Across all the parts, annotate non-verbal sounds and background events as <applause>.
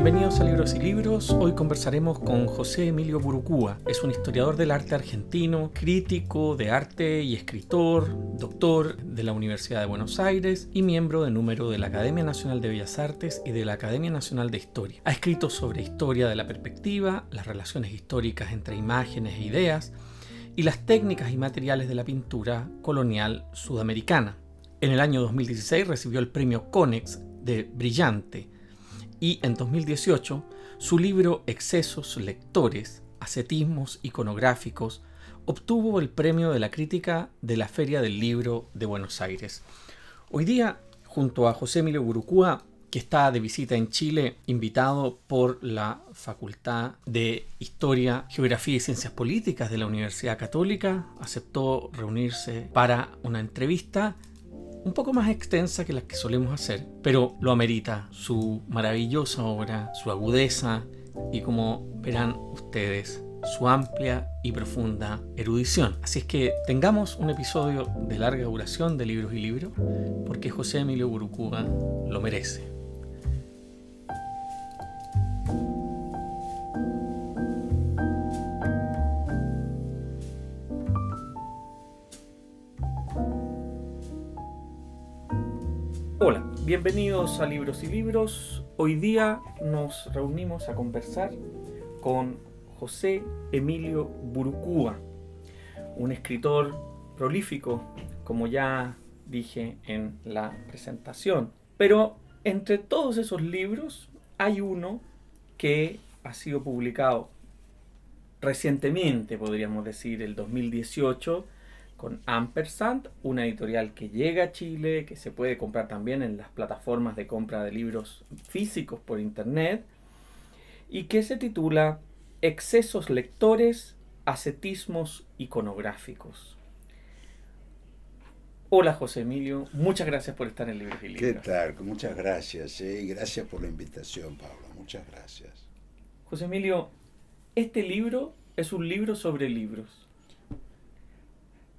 Bienvenidos a Libros y Libros. Hoy conversaremos con José Emilio Burucúa. Es un historiador del arte argentino, crítico de arte y escritor, doctor de la Universidad de Buenos Aires y miembro de número de la Academia Nacional de Bellas Artes y de la Academia Nacional de Historia. Ha escrito sobre historia de la perspectiva, las relaciones históricas entre imágenes e ideas y las técnicas y materiales de la pintura colonial sudamericana. En el año 2016 recibió el premio Conex de Brillante y en 2018 su libro Excesos Lectores, Ascetismos Iconográficos obtuvo el premio de la crítica de la Feria del Libro de Buenos Aires. Hoy día, junto a José Emilio Burucúa, que está de visita en Chile, invitado por la Facultad de Historia, Geografía y Ciencias Políticas de la Universidad Católica, aceptó reunirse para una entrevista un poco más extensa que las que solemos hacer, pero lo amerita su maravillosa obra, su agudeza y como verán ustedes, su amplia y profunda erudición. Así es que tengamos un episodio de larga duración de libros y libros, porque José Emilio Burucúa lo merece. Hola, bienvenidos a Libros y Libros. Hoy día nos reunimos a conversar con José Emilio Burucúa, un escritor prolífico, como ya dije en la presentación. Pero entre todos esos libros hay uno que ha sido publicado recientemente, podríamos decir, el 2018, con Ampersand, una editorial que llega a Chile, que se puede comprar también en las plataformas de compra de libros físicos por internet, y que se titula Excesos lectores, ascetismos iconográficos. Hola José Emilio, muchas gracias por estar en Libros y Libros. ¿Qué tal? Muchas gracias, eh, gracias por la invitación, Pablo, muchas gracias. José Emilio, este libro es un libro sobre libros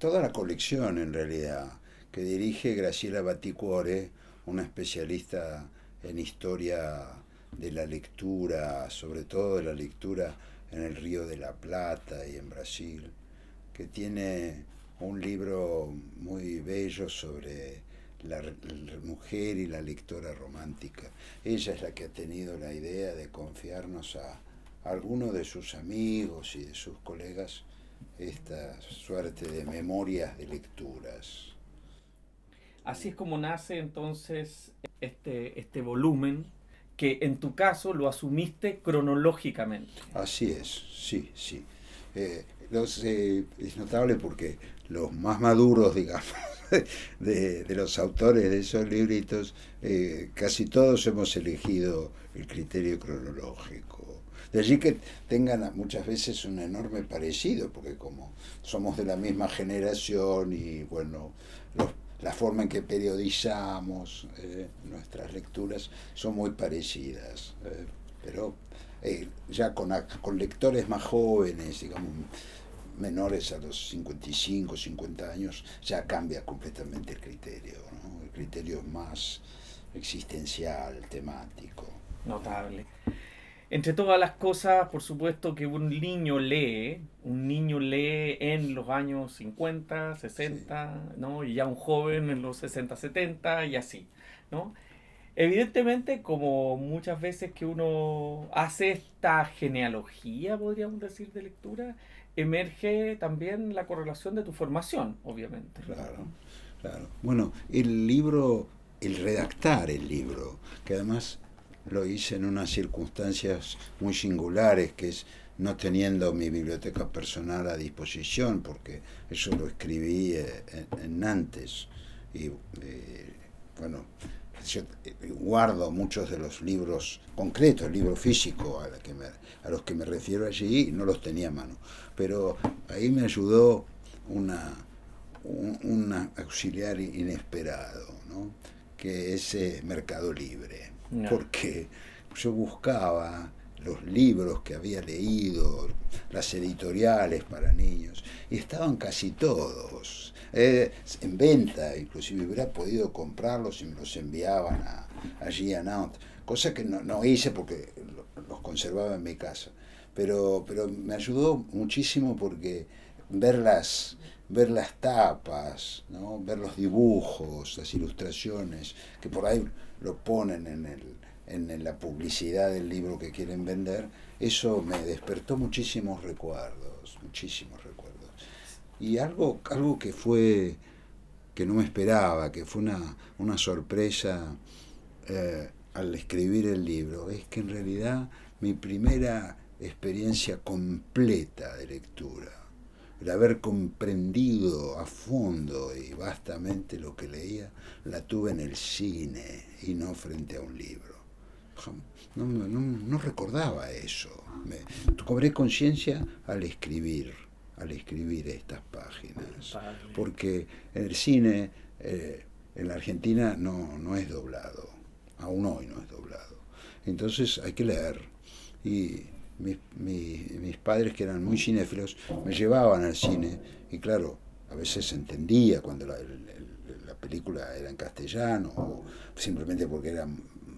toda la colección en realidad, que dirige Graciela Baticuore, una especialista en historia de la lectura, sobre todo de la lectura en el Río de la Plata y en Brasil, que tiene un libro muy bello sobre la, mujer y la lectora romántica. Ella es la que ha tenido la idea de confiarnos a algunos de sus amigos y de sus colegas esta suerte de memorias de lecturas. Así es como nace entonces este, este volumen que en tu caso lo asumiste cronológicamente. Así es, sí, sí. Eh, eh, es notable porque los más maduros, <laughs> digamos, de, los autores de esos libritos, eh, casi todos hemos elegido el criterio cronológico. De allí que tengan muchas veces un enorme parecido, porque como somos de la misma generación y bueno, la forma en que periodizamos eh, nuestras lecturas son muy parecidas. Eh, pero eh, ya con, con lectores más jóvenes, digamos, menores a los 55, 50 años, ya cambia completamente el criterio. El criterio más existencial, temático. Notable. Entre todas las cosas, por supuesto que un niño lee, un niño lee en los años 50, 60, ¿no? Y ya un joven en los 60, 70 y así, ¿no? Evidentemente, como muchas veces que uno hace esta genealogía, podríamos decir, de lectura, emerge también la correlación de tu formación, obviamente. Claro, claro. Bueno, el libro, el redactar el libro, que además lo hice en unas circunstancias muy singulares, que es no teniendo mi biblioteca personal a disposición, porque eso lo escribí eh, en, Nantes. Y eh, bueno, yo eh, guardo muchos de los libros concretos, el libro físico a, a los que me refiero allí, no los tenía a mano. Pero ahí me ayudó una, un, auxiliar inesperado, ¿no? que es Mercado Libre porque yo buscaba los libros que había leído, las editoriales para niños, y estaban casi todos eh, en venta, inclusive hubiera podido comprarlos y me los enviaban a, allí a Nantes, cosa que no, hice porque los conservaba en mi casa, pero, pero me ayudó muchísimo porque ver las, ver las tapas, ¿no? ver los dibujos, las ilustraciones, que por ahí lo ponen en, el, en la publicidad del libro que quieren vender, eso me despertó muchísimos recuerdos, muchísimos recuerdos. Y algo, algo que fue, que no me esperaba, que fue una, una sorpresa eh, al escribir el libro, es que en realidad mi primera experiencia completa de lectura, el haber comprendido a fondo y vastamente lo que leía, la tuve en el cine y no frente a un libro. No, no, recordaba eso. Me, cobré conciencia al escribir, al escribir estas páginas. Porque en el cine, eh, en la Argentina, no, no es doblado. Aún hoy no es doblado. Entonces hay que leer. Y mis, mis, padres, que eran muy cinéfilos, me llevaban al cine y claro, a veces entendía cuando la, la película era en castellano o simplemente porque era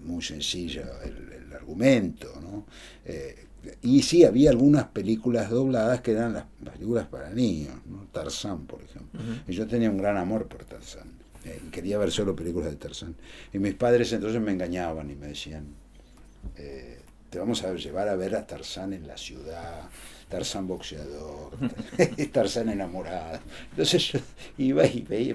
muy sencilla el, argumento. ¿no? Eh, y sí, había algunas películas dobladas que eran las, películas para niños, ¿no? Tarzán, por ejemplo. Y yo tenía un gran amor por Tarzán. Eh, quería ver solo películas de Tarzán. Y mis padres entonces me engañaban y me decían, eh, te vamos a llevar a ver a Tarzán en la ciudad, Tarzán boxeador, <laughs> <laughs> Tarzán enamorado. Entonces yo iba y veía,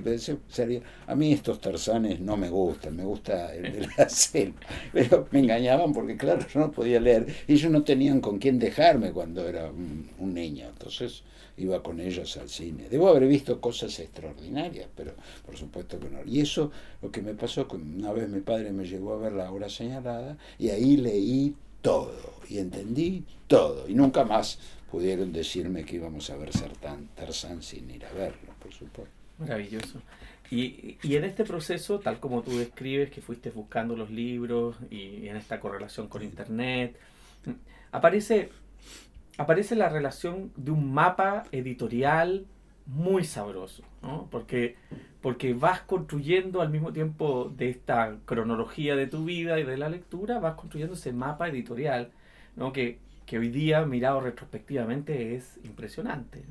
a mí estos Tarzanes no me gustan, me gusta el de la <laughs> selva. Pero me engañaban porque claro, yo no podía leer y ellos no tenían con quién dejarme cuando era un, niño. Entonces iba con ellos al cine. Debo haber visto cosas extraordinarias, pero por supuesto que no. Y eso, lo que me pasó, que una vez mi padre me llevó a ver la hora señalada y ahí leí todo y entendí todo y nunca más pudieron decirme que íbamos a ver Tarzán, Tarzán sin ir a verlo, por supuesto. Maravilloso. Y, y, en este proceso, tal como tú describes, que fuiste buscando los libros y, en esta correlación con Internet, aparece, aparece la relación de un mapa editorial muy sabroso, ¿no? porque, porque vas construyendo al mismo tiempo de esta cronología de tu vida y de la lectura, vas construyendo ese mapa editorial, ¿no? que, que hoy día, mirado retrospectivamente, es impresionante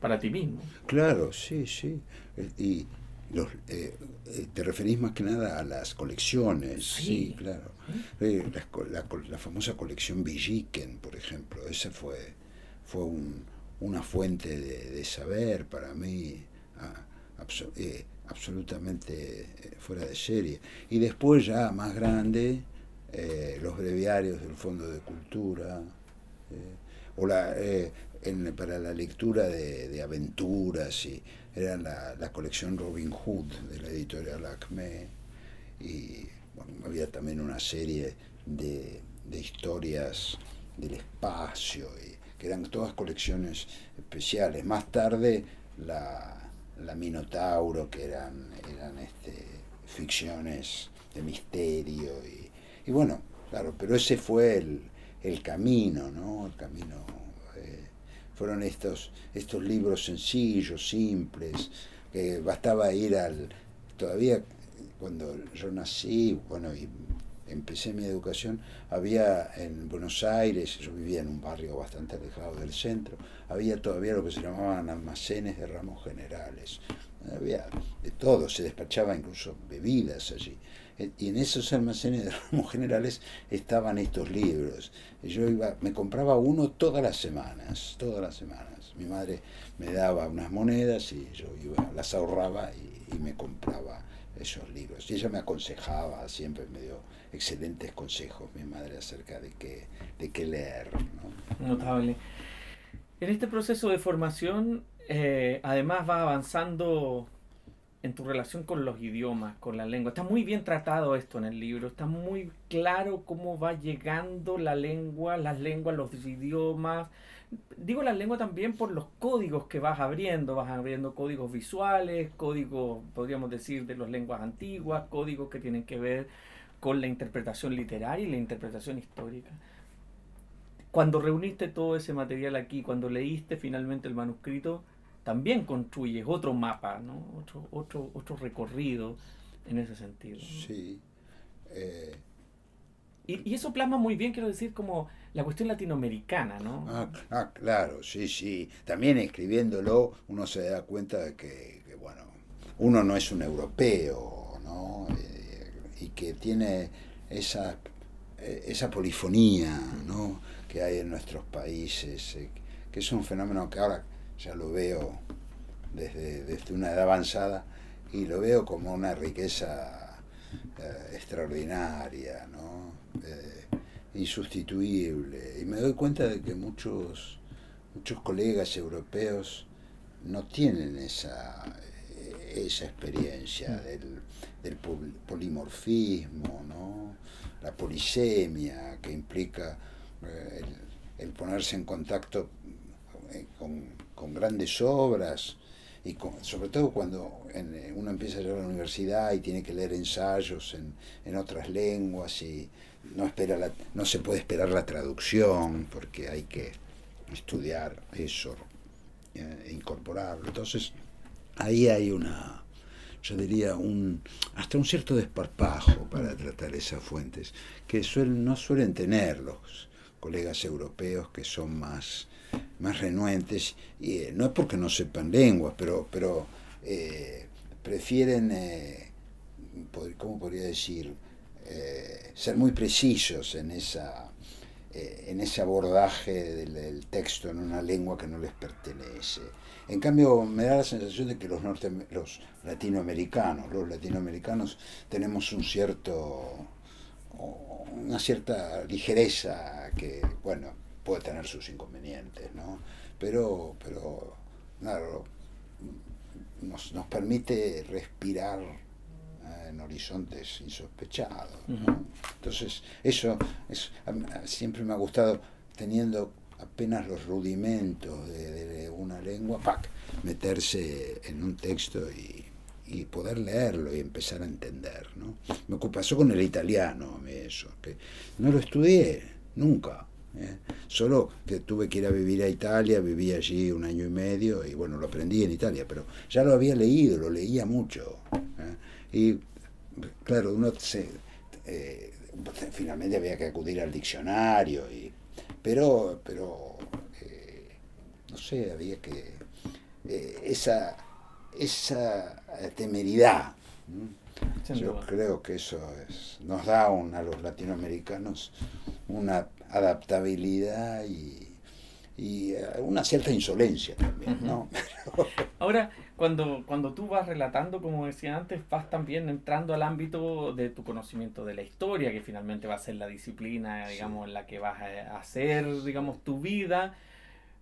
para ti mismo. Claro, sí, sí. Eh, y los, eh, eh, te referís más que nada a las colecciones, sí, claro. la, la, famosa colección Villiquen, por ejemplo, esa fue, fue un, una fuente de, saber para mí eh, absolutamente eh, fuera de serie. Y después ya más grande, eh, los breviarios del Fondo de Cultura, o la, para la lectura de, aventuras, y era la, la, colección Robin Hood de la editorial Acme, y había también una serie de, de historias del espacio. Que eran todas colecciones especiales. Más tarde la, Minotauro, que eran, eran este, ficciones de misterio. Y, bueno, claro, pero ese fue el, camino, ¿no? El camino. Eh, fueron estos, estos libros sencillos, simples, que bastaba ir al... Todavía cuando yo nací, bueno, y empecé mi educación, había en Buenos Aires, yo vivía en un barrio bastante alejado del centro, había todavía lo que se llamaban almacenes de ramos generales. Había de todo, se despachaba incluso bebidas allí. Eh, y en esos almacenes de ramos generales estaban estos libros. Yo iba, me compraba uno todas las semanas, todas las semanas. Mi madre me daba unas monedas y yo iba, las ahorraba y, y me compraba esos libros. Y ella me aconsejaba, siempre me dio excelentes consejos mi madre acerca de qué, de qué leer. Notable. En este proceso de formación, eh, además va avanzando en tu relación con los idiomas, con la lengua. Está muy bien tratado esto en el libro, está muy claro cómo va llegando la lengua, las lenguas, los idiomas. Digo la lengua también por los códigos que vas abriendo, vas abriendo códigos visuales, códigos, podríamos decir, de las lenguas antiguas, códigos que tienen que ver con la interpretación literaria y la interpretación histórica. cuando reuniste todo ese material aquí, cuando leíste finalmente el manuscrito, también construyes otro mapa, ¿no? otro, otro, otro recorrido en ese sentido. Sí. Eh, y, eso plasma muy bien, quiero decir, como la cuestión latinoamericana, ¿no? Ah, ah, claro, sí, sí. También escribiéndolo uno se da cuenta de que, bueno, uno no es un europeo, y que tiene esa, eh, esa polifonía, ¿no? Que hay en nuestros países, que es un fenómeno que ahora ya lo veo desde, desde una edad avanzada y lo veo como una riqueza eh, extraordinaria, ¿no? Eh, insustituible. Y me doy cuenta de que muchos, muchos colegas europeos no tienen esa, esa experiencia mm. del, del polimorfismo, ¿no? la polisemia que implica eh, el, ponerse en contacto con, con grandes obras y sobre todo cuando eh, uno empieza a ir a la universidad y tiene que leer ensayos en, en otras lenguas y no, espera la, no se puede esperar la traducción porque hay que estudiar eso eh, e incorporarlo. Entonces ahí hay una, yo diría, un, hasta un cierto desparpajo para tratar esas fuentes que suelen, no suelen tener los colegas europeos que son más más renuentes, y eh, no es porque no sepan lenguas, pero, pero eh, prefieren, eh, ¿cómo podría decir?, ser muy precisos en, esa, en ese abordaje del, texto en una lengua que no les pertenece. En cambio, me da la sensación de que los, norte, los latinoamericanos, los latinoamericanos tenemos un cierto, una cierta ligereza que, bueno, puede tener sus inconvenientes, ¿no? Pero, pero claro, nos, nos permite respirar eh, en horizontes insospechados. ¿no? Entonces, eso es, siempre me ha gustado, teniendo apenas los rudimentos de, una lengua, ¡pac! meterse en un texto y, poder leerlo y empezar a entender. ¿no? Me pasó con el italiano eso, que no lo estudié nunca ¿eh? Solo que tuve que ir a vivir a Italia, viví allí un año y medio y bueno, lo aprendí en Italia, pero ya lo había leído, lo leía mucho. ¿eh? Y claro, uno eh, finalmente había que acudir al diccionario, y, pero, pero no sé, había que... esa, esa temeridad. Yo creo que eso es, nos da a los latinoamericanos una adaptabilidad y, eh, una cierta insolencia también, ¿no? <laughs> Ahora, cuando, cuando tú vas relatando, como decía antes, vas también entrando al ámbito de tu conocimiento de la historia, que finalmente va a ser la disciplina, digamos, en la que vas a hacer, digamos, tu vida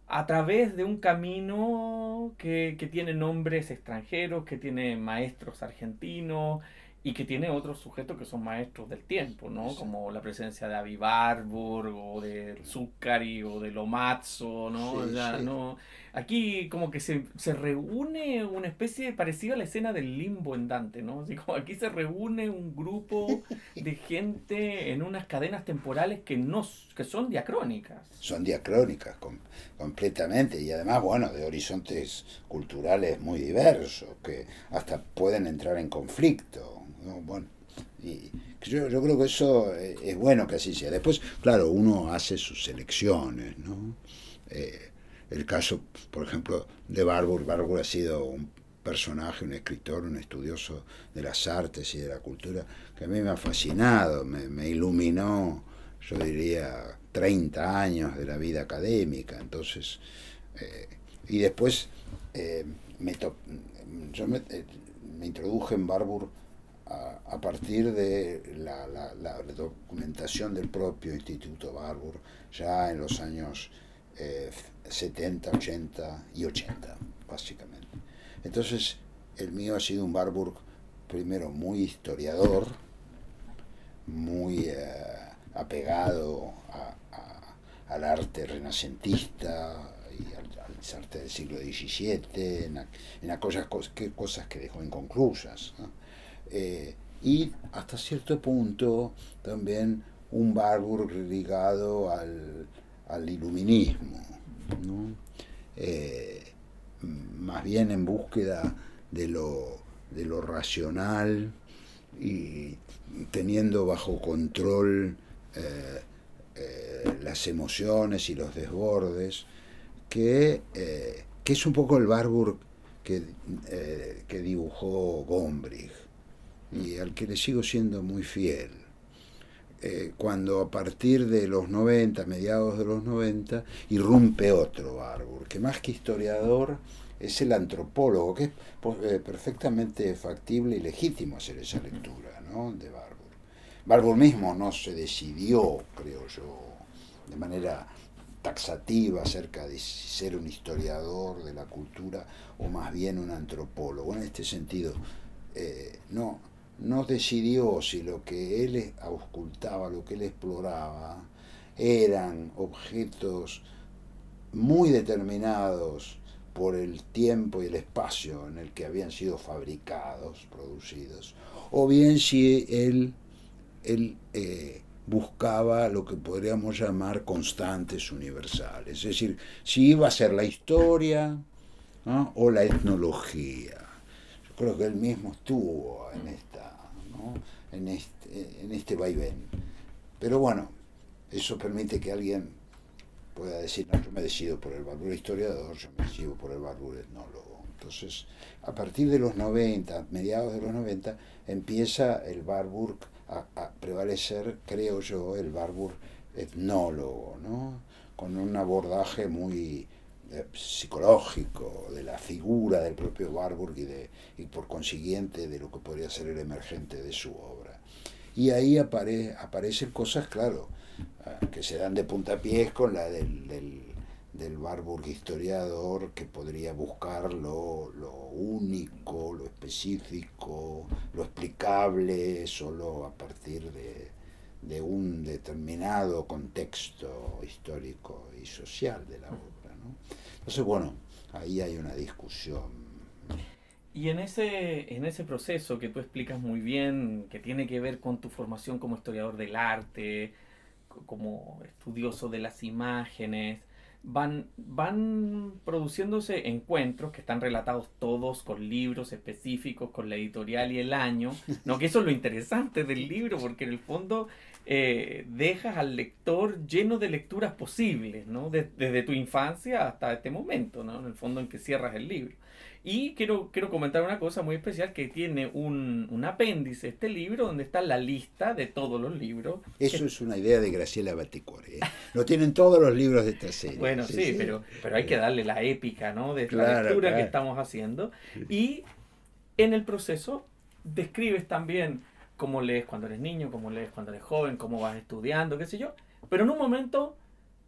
a través de un camino que, que tiene nombres extranjeros, que tiene maestros argentinos, y que tiene otros sujetos que son maestros del tiempo, ¿no? Como la presencia de Avi Barbour, o de Zuccari, o de Lomazzo, ¿no? ¿no? Aquí como que se, se, reúne una especie parecida a la escena del limbo en Dante, ¿no? Así como aquí se reúne un grupo <laughs> de gente en unas cadenas temporales que, no, que son diacrónicas. Son diacrónicas, completamente, y además, bueno, de horizontes culturales muy diversos, que hasta pueden entrar en conflicto bueno, y yo, yo, creo que eso eh, es bueno que así sea. Después, claro, uno hace sus selecciones, ¿no? Eh, el caso, por ejemplo, de Barbour. Barbour ha sido un personaje, un escritor, un estudioso de las artes y de la cultura que a mí me ha fascinado, me, iluminó, yo diría, 30 años de la vida académica. Entonces, eh, y después me, yo me, me introduje en Barbour a, partir de la, documentación del propio Instituto Barbour ya en los años 70, eh, 80 y 80, básicamente. Entonces, el mío ha sido un Barbour primero muy historiador, muy eh, apegado al arte renacentista y al, arte del siglo XVII, en, aquellas cosas que, cosas que dejó inconclusas. Eh, y hasta cierto punto también un Barbour ligado al, al iluminismo, eh, más bien en búsqueda de lo, de lo racional y teniendo bajo control eh, las emociones y los desbordes, que, que, es un poco el Barburg que, que dibujó Gombrich y al que le sigo siendo muy fiel. Eh, cuando a partir de los 90, mediados de los 90, irrumpe otro Barbour, que más que historiador es el antropólogo, que es eh, perfectamente factible y legítimo hacer esa lectura ¿no? de Barbour. Barbour mismo no se decidió, creo yo, de manera taxativa acerca de ser un historiador de la cultura o más bien un antropólogo. En este sentido, eh, no, no decidió si lo que él auscultaba, lo que él exploraba, eran objetos muy determinados por el tiempo y el espacio en el que habían sido fabricados, producidos, o bien si él, él eh, buscaba lo que podríamos llamar constantes universales, es decir, si iba a ser la historia o la etnología. Yo creo que él mismo estuvo en en, este, en este vaivén. Pero bueno, eso permite que alguien pueda decir, no, yo me decido por el Barbour historiador, yo me decido por el Barbour etnólogo. Entonces, a partir de los 90, mediados de los 90, empieza el Barbour a, prevalecer, creo yo, el Barbour etnólogo, ¿no? con un abordaje muy eh, psicológico de la figura del propio Warburg y, de, y por consiguiente de lo que podría ser el emergente de su obra. Y ahí apare, aparecen cosas, claro, ah, que se dan de puntapiés con la del, del, del Warburg historiador que podría buscar lo, lo, único, lo específico, lo explicable solo a partir de, de un determinado contexto histórico y social de la obra. Entonces, bueno, ahí hay una discusión. Y en ese, en ese proceso que tú explicas muy bien, que tiene que ver con tu formación como historiador del arte, como estudioso de las imágenes, van, van produciéndose encuentros que están relatados todos con libros específicos, con la editorial y el año. No, que eso es lo interesante del libro, porque en el fondo eh, dejas al lector lleno de lecturas posibles, ¿no? desde tu infancia hasta este momento, ¿no? En el fondo en que cierras el libro. Y quiero, quiero comentar una cosa muy especial que tiene un, un apéndice, este libro, donde está la lista de todos los libros. Eso es una idea de Graciela Baticore. ¿eh? Lo tienen todos los libros de esta serie. Bueno, sí, Pero, pero hay que darle la épica, ¿no? De la lectura que estamos haciendo. Y en el proceso describes también cómo lees cuando eres niño, cómo lees cuando eres joven, cómo vas estudiando, qué sé yo. Pero en un momento,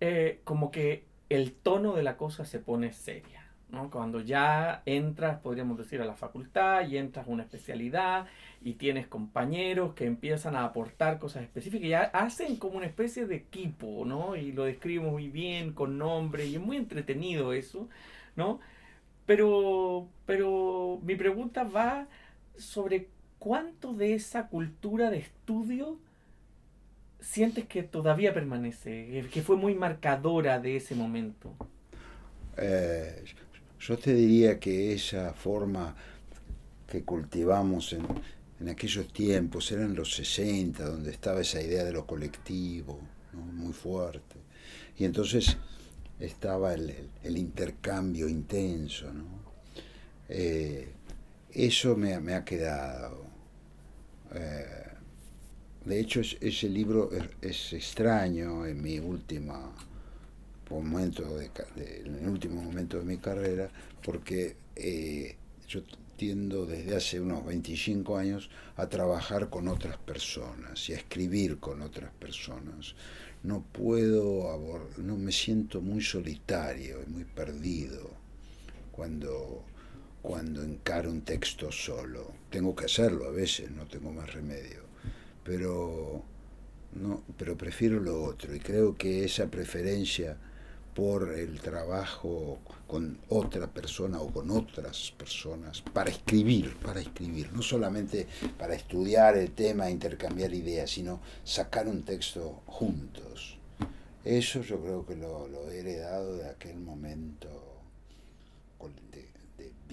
eh, como que el tono de la cosa se pone seria. ¿no? Cuando ya entras, podríamos decir, a la facultad y entras a una especialidad y tienes compañeros que empiezan a aportar cosas específicas y hacen como una especie de equipo, ¿no? Y lo describen muy bien, con nombre, y es muy entretenido eso, ¿no? Pero, pero mi pregunta va sobre ¿cuánto de esa cultura de estudio sientes que todavía permanece, que fue muy marcadora de ese momento? Eh, yo te diría que esa forma que cultivamos en, en aquellos tiempos, eran los 60, donde estaba esa idea de lo colectivo, muy fuerte. Y entonces estaba el, intercambio intenso. ¿no? Eh, eso me, me, ha quedado. Eh, de hecho, ese libro es, extraño en mi última momento de, en el último momento de mi carrera, porque eh, yo tiendo desde hace unos 25 años a trabajar con otras personas y a escribir con otras personas. No puedo, no me siento muy solitario y muy perdido cuando cuando encaro un texto solo. Tengo que hacerlo a veces, no tengo más remedio. Pero, no, pero prefiero lo otro y creo que esa preferencia por el trabajo con otra persona o con otras personas para escribir, para escribir, no solamente para estudiar el tema, intercambiar ideas, sino sacar un texto juntos. eso yo creo que lo, lo he heredado de aquel momento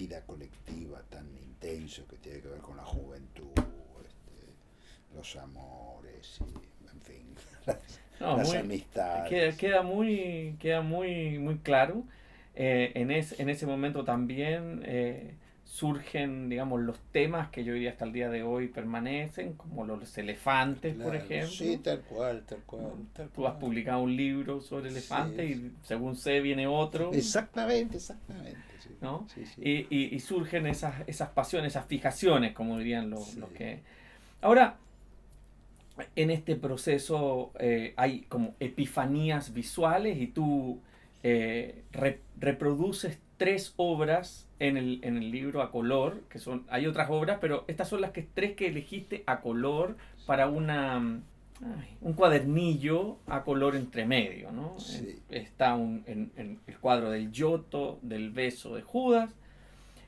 vida colectiva tan intenso que tiene que ver con la juventud, este, los amores, y, en fin, <laughs> las, las amistades. Queda, queda, muy, queda muy, muy claro. Eh, en, es, en ese momento también eh, surgen, digamos, los temas que yo diría hasta el día de hoy permanecen, como los elefantes, por ejemplo. Sí, tal cual, tal cual. Tú has publicado un libro sobre elefantes y según sé viene otro. Exactamente, exactamente. ¿No? Y, y, y, surgen esas, esas pasiones, esas fijaciones, como dirían los, los que... Ahora, en este proceso eh, hay como epifanías visuales y tú eh, reproduces tres obras en el, en el, libro a color, que son, hay otras obras, pero estas son las que, tres que elegiste a color para una, un cuadernillo a color entre medio. ¿no? Está un, en, el cuadro del Giotto, del beso de Judas,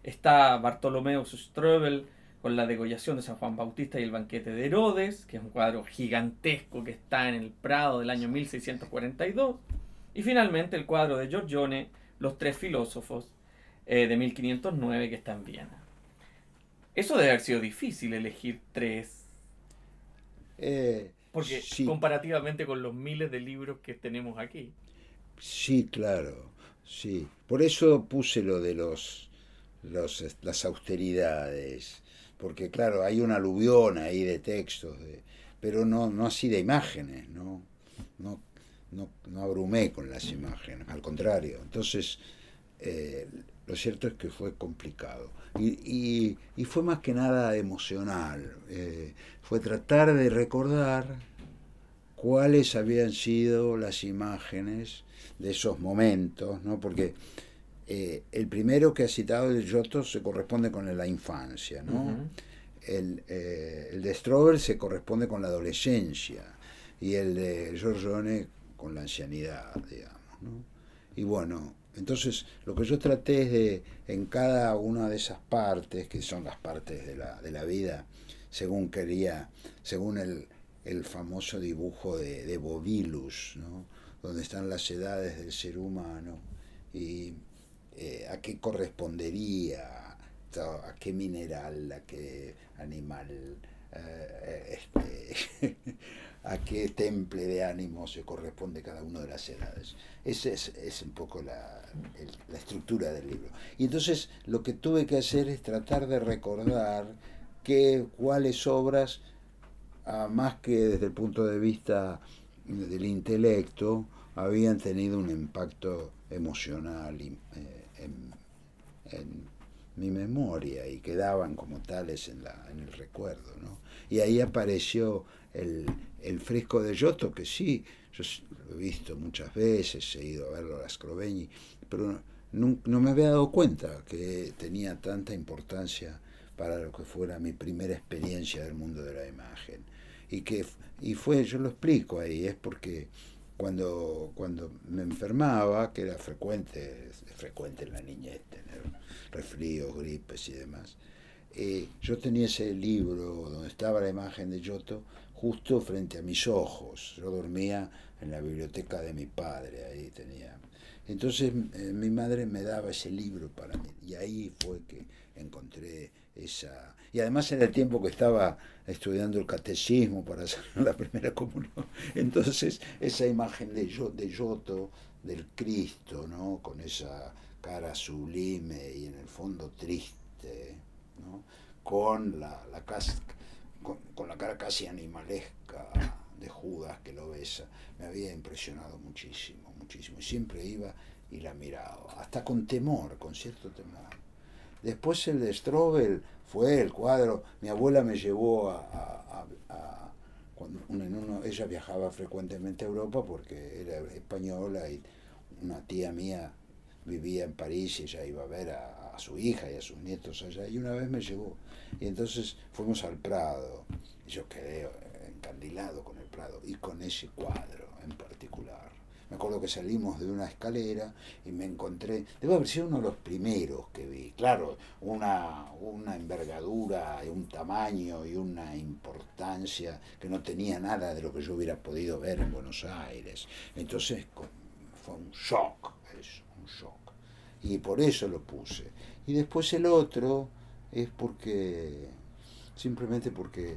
está Bartolomeo Ströbel con la degollación de San Juan Bautista y el banquete de Herodes, que es un cuadro gigantesco que está en el Prado del año 1642. Y finalmente el cuadro de Giorgione, Los tres filósofos, eh, de 1509, que está en Viena. Eso debe haber sido difícil elegir tres. Eh, Porque comparativamente con los miles de libros que tenemos aquí. Sí, claro, sí. Por eso puse lo de los, los las austeridades. Porque claro, hay una aluvión ahí de textos, de, pero no, no así de imágenes, ¿no? No no, no abrumé con las imágenes, al contrario. Entonces, eh, lo cierto es que fue complicado. Y, y, fue más que nada emocional. Eh, fue tratar de recordar cuáles habían sido las imágenes de esos momentos, ¿no? porque eh, el primero que ha citado el Giotto se corresponde con la infancia, ¿no? el, el, de Strober se corresponde con la adolescencia y el de Giorgione con la ancianidad, digamos. ¿no? Y bueno, entonces lo que yo traté es de, en cada una de esas partes, que son las partes de la, de la vida, según quería, según el, el famoso dibujo de, de Bobilus, ¿no? donde están las edades del ser humano y eh, a qué correspondería, a qué mineral, a qué animal, eh, este, <laughs> a qué temple de ánimo se corresponde cada una de las edades. Esa es, un poco la, la, estructura del libro. Y entonces lo que tuve que hacer es tratar de recordar qué, cuáles obras, ah, más que desde el punto de vista del intelecto, habían tenido un impacto emocional eh, en, en, mi memoria y quedaban como tales en, la, en el recuerdo. ¿no? Y ahí apareció el, el fresco de Giotto, que sí, yo lo he visto muchas veces, he ido a verlo a las Scrovegni, pero no, no, me había dado cuenta que tenía tanta importancia para lo que fuera mi primera experiencia del mundo de la imagen. Y que y fue, yo lo explico ahí, es porque cuando, cuando me enfermaba, que era frecuente, frecuente en la niñez tener resfríos, gripes y demás, eh, yo tenía ese libro donde estaba la imagen de Giotto justo frente a mis ojos. Yo dormía en la biblioteca de mi padre, ahí tenía. Entonces eh, mi madre me daba ese libro para mí y ahí fue que encontré esa... Y además era el tiempo que estaba estudiando el catecismo para hacer <laughs> la primera comunión. Entonces esa imagen de, de Giotto, del Cristo, ¿no? con esa cara sublime y en el fondo triste, ¿no? con la, la casca con, la cara casi animalesca de Judas que lo besa, me había impresionado muchísimo, muchísimo. Y siempre iba y la miraba, hasta con temor, con cierto temor. Después el de Strobel fue el cuadro, mi abuela me llevó a, cuando en uno, ella viajaba frecuentemente a Europa porque era española y una tía mía vivía en París y ella iba a ver a, a su hija y a sus nietos allá y una vez me llevó y entonces fuimos al Prado. Y yo quedé encandilado con el Prado y con ese cuadro en particular. me acuerdo que salimos de una escalera y me encontré, debe haber sido uno de los primeros que vi, claro, una, una envergadura, un tamaño y una importancia que no tenía nada de lo que yo hubiera podido ver en Buenos Aires. Entonces fue un shock, eso, un shock. Y por eso lo puse. Y después el otro es porque, simplemente porque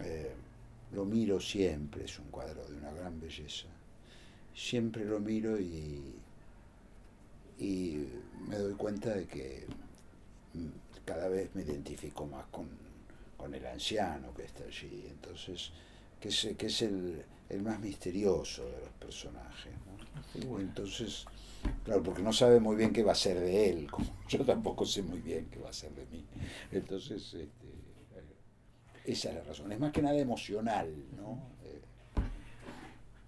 eh, lo miro siempre, es un cuadro de una gran belleza. Siempre lo miro y, y me doy cuenta de que cada vez me identifico más con, con el anciano que está allí. Entonces, que es, que es el, el más misterioso de los personajes. Entonces, claro, porque no sabe muy bien qué va a ser de él, como <laughs> yo tampoco sé muy bien qué va a ser de mí. Entonces, este, esa es la razón. Es más que nada emocional, ¿no?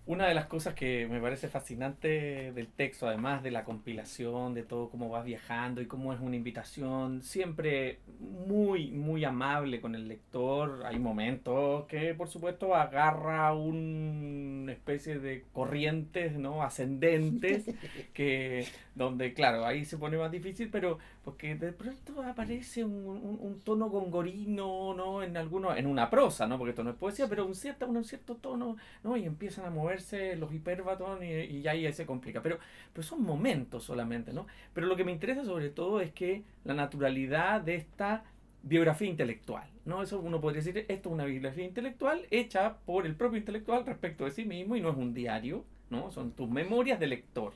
Una de las cosas que me parece fascinante del texto, además de la compilación, de todo cómo vas viajando y cómo es una invitación, siempre muy, muy amable con el lector. Hay momentos que, por supuesto, agarra una especie de corrientes ¿no? ascendentes, <laughs> que, donde, claro, ahí se pone más difícil, pero porque de pronto aparece un, un, tono gongorino, ¿no? En alguno, en una prosa, ¿no? Porque esto no es poesía, pero un cierto, un cierto tono, ¿no? Y empiezan a mover los hiperbatón y, y ahí se complica. Pero, pero son momentos solamente, ¿no? Pero lo que me interesa sobre todo es que la naturalidad de esta biografía intelectual, ¿no? Eso uno podría decir, esto es una biografía intelectual hecha por el propio intelectual respecto de sí mismo y no es un diario, ¿no? Son tus memorias de lector.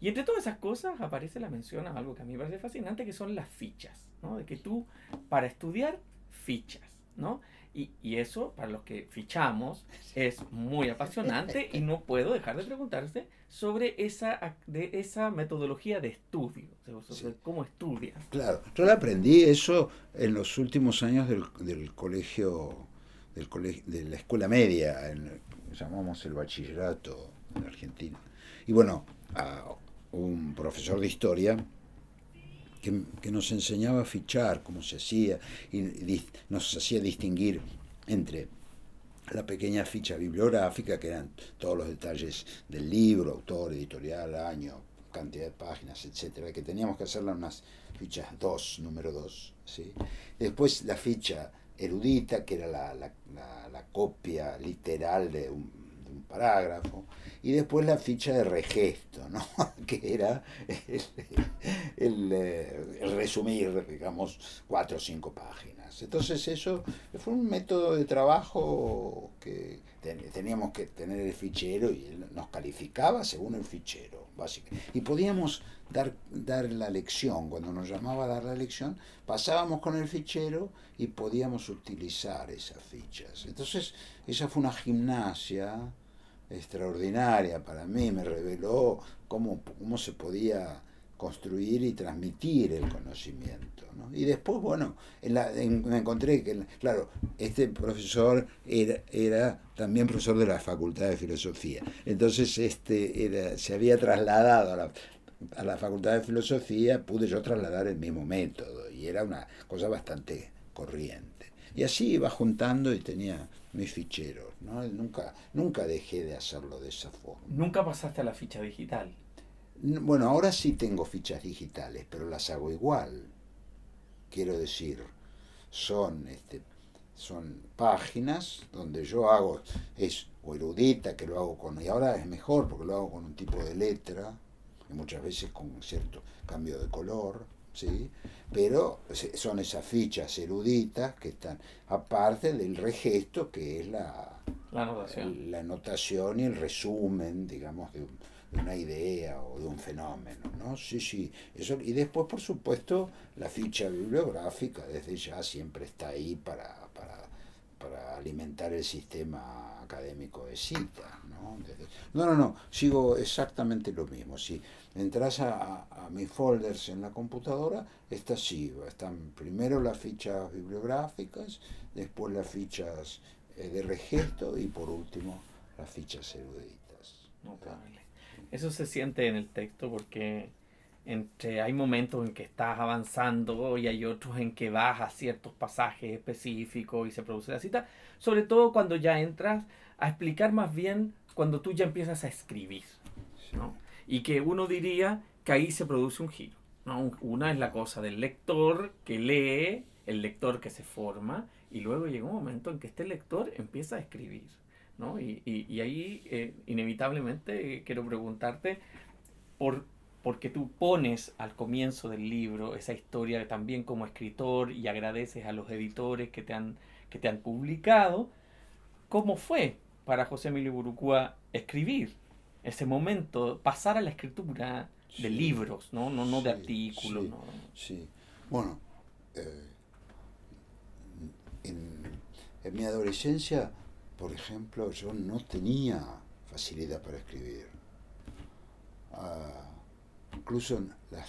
Y entre todas esas cosas aparece la mención a algo que a mí me parece fascinante, que son las fichas, ¿no? De que tú, para estudiar, fichas, ¿no? Y, eso, para los que fichamos, es muy apasionante y no puedo dejar de preguntarse sobre esa, de esa metodología de estudio, cómo estudias. Claro, yo aprendí eso en los últimos años del, del colegio, del colegio, de la escuela media, en, llamamos el bachillerato en Argentina. Y bueno, a un profesor de historia que, nos enseñaba a fichar cómo se hacía y nos hacía distinguir entre la pequeña ficha bibliográfica, que eran todos los detalles del libro, autor, editorial, año, cantidad de páginas, etcétera, que teníamos que hacerla unas fichas 2, número 2. ¿sí? Después la ficha erudita, que era la, la, la copia literal de un un parágrafo, y después la ficha de regesto, ¿no? <laughs> que era el, eh, el, resumir, digamos, cuatro o cinco páginas. Entonces eso fue un método de trabajo que teníamos que tener el fichero y él nos calificaba según el fichero, básicamente. Y podíamos dar, dar la lección, cuando nos llamaba a dar la lección, pasábamos con el fichero y podíamos utilizar esas fichas. Entonces, esa fue una gimnasia extraordinaria para mí, me reveló cómo, cómo se podía construir y transmitir el conocimiento. ¿no? Y después, bueno, me encontré que, claro, este profesor era, era, también profesor de la Facultad de Filosofía. Entonces, este era, se había trasladado a la, a la Facultad de Filosofía, pude yo trasladar el mismo método y era una cosa bastante corriente. Y así iba juntando y tenía mis ficheros. ¿no? Nunca, nunca dejé de hacerlo de esa forma. ¿Nunca pasaste a la ficha digital? Bueno, ahora sí tengo fichas digitales, pero las hago igual. Quiero decir, son, este, son páginas donde yo hago, es o erudita, que lo hago con, y ahora es mejor porque lo hago con un tipo de letra, y muchas veces con un cierto cambio de color ¿sí? pero son esas fichas eruditas que están aparte del regesto que es la, la, anotación. la anotación y el resumen, digamos, de, una idea o de un fenómeno, ¿no? Sí, sí, eso, y después, por supuesto, la ficha bibliográfica desde ya siempre está ahí para, para, para alimentar el sistema académico de cita, ¿no? no, no, no, sigo exactamente lo mismo, sí entras a, mis folders en la computadora, está así, están primero las fichas bibliográficas, después las fichas eh, de registro y por último las fichas eruditas. Notable. Eso se siente en el texto porque entre hay momentos en que estás avanzando y hay otros en que vas a ciertos pasajes específicos y se produce la cita, sobre todo cuando ya entras a explicar más bien cuando tú ya empiezas a escribir, Y que uno diría que ahí se produce un giro. ¿no? Una es la cosa del lector que lee, el lector que se forma, y luego llega un momento en que este lector empieza a escribir. ¿No? Y, y, ahí, eh, inevitablemente, eh, quiero preguntarte por porque tú pones al comienzo del libro esa historia también como escritor y agradeces a los editores que te han, que te han publicado, ¿cómo fue para José Emilio Burucúa escribir ese momento, pasar a la escritura de libros, no, no, no de artículos? Sí, no. sí. bueno, eh, en, en mi adolescencia, por ejemplo, yo no tenía facilidad para escribir. Ah, incluso las,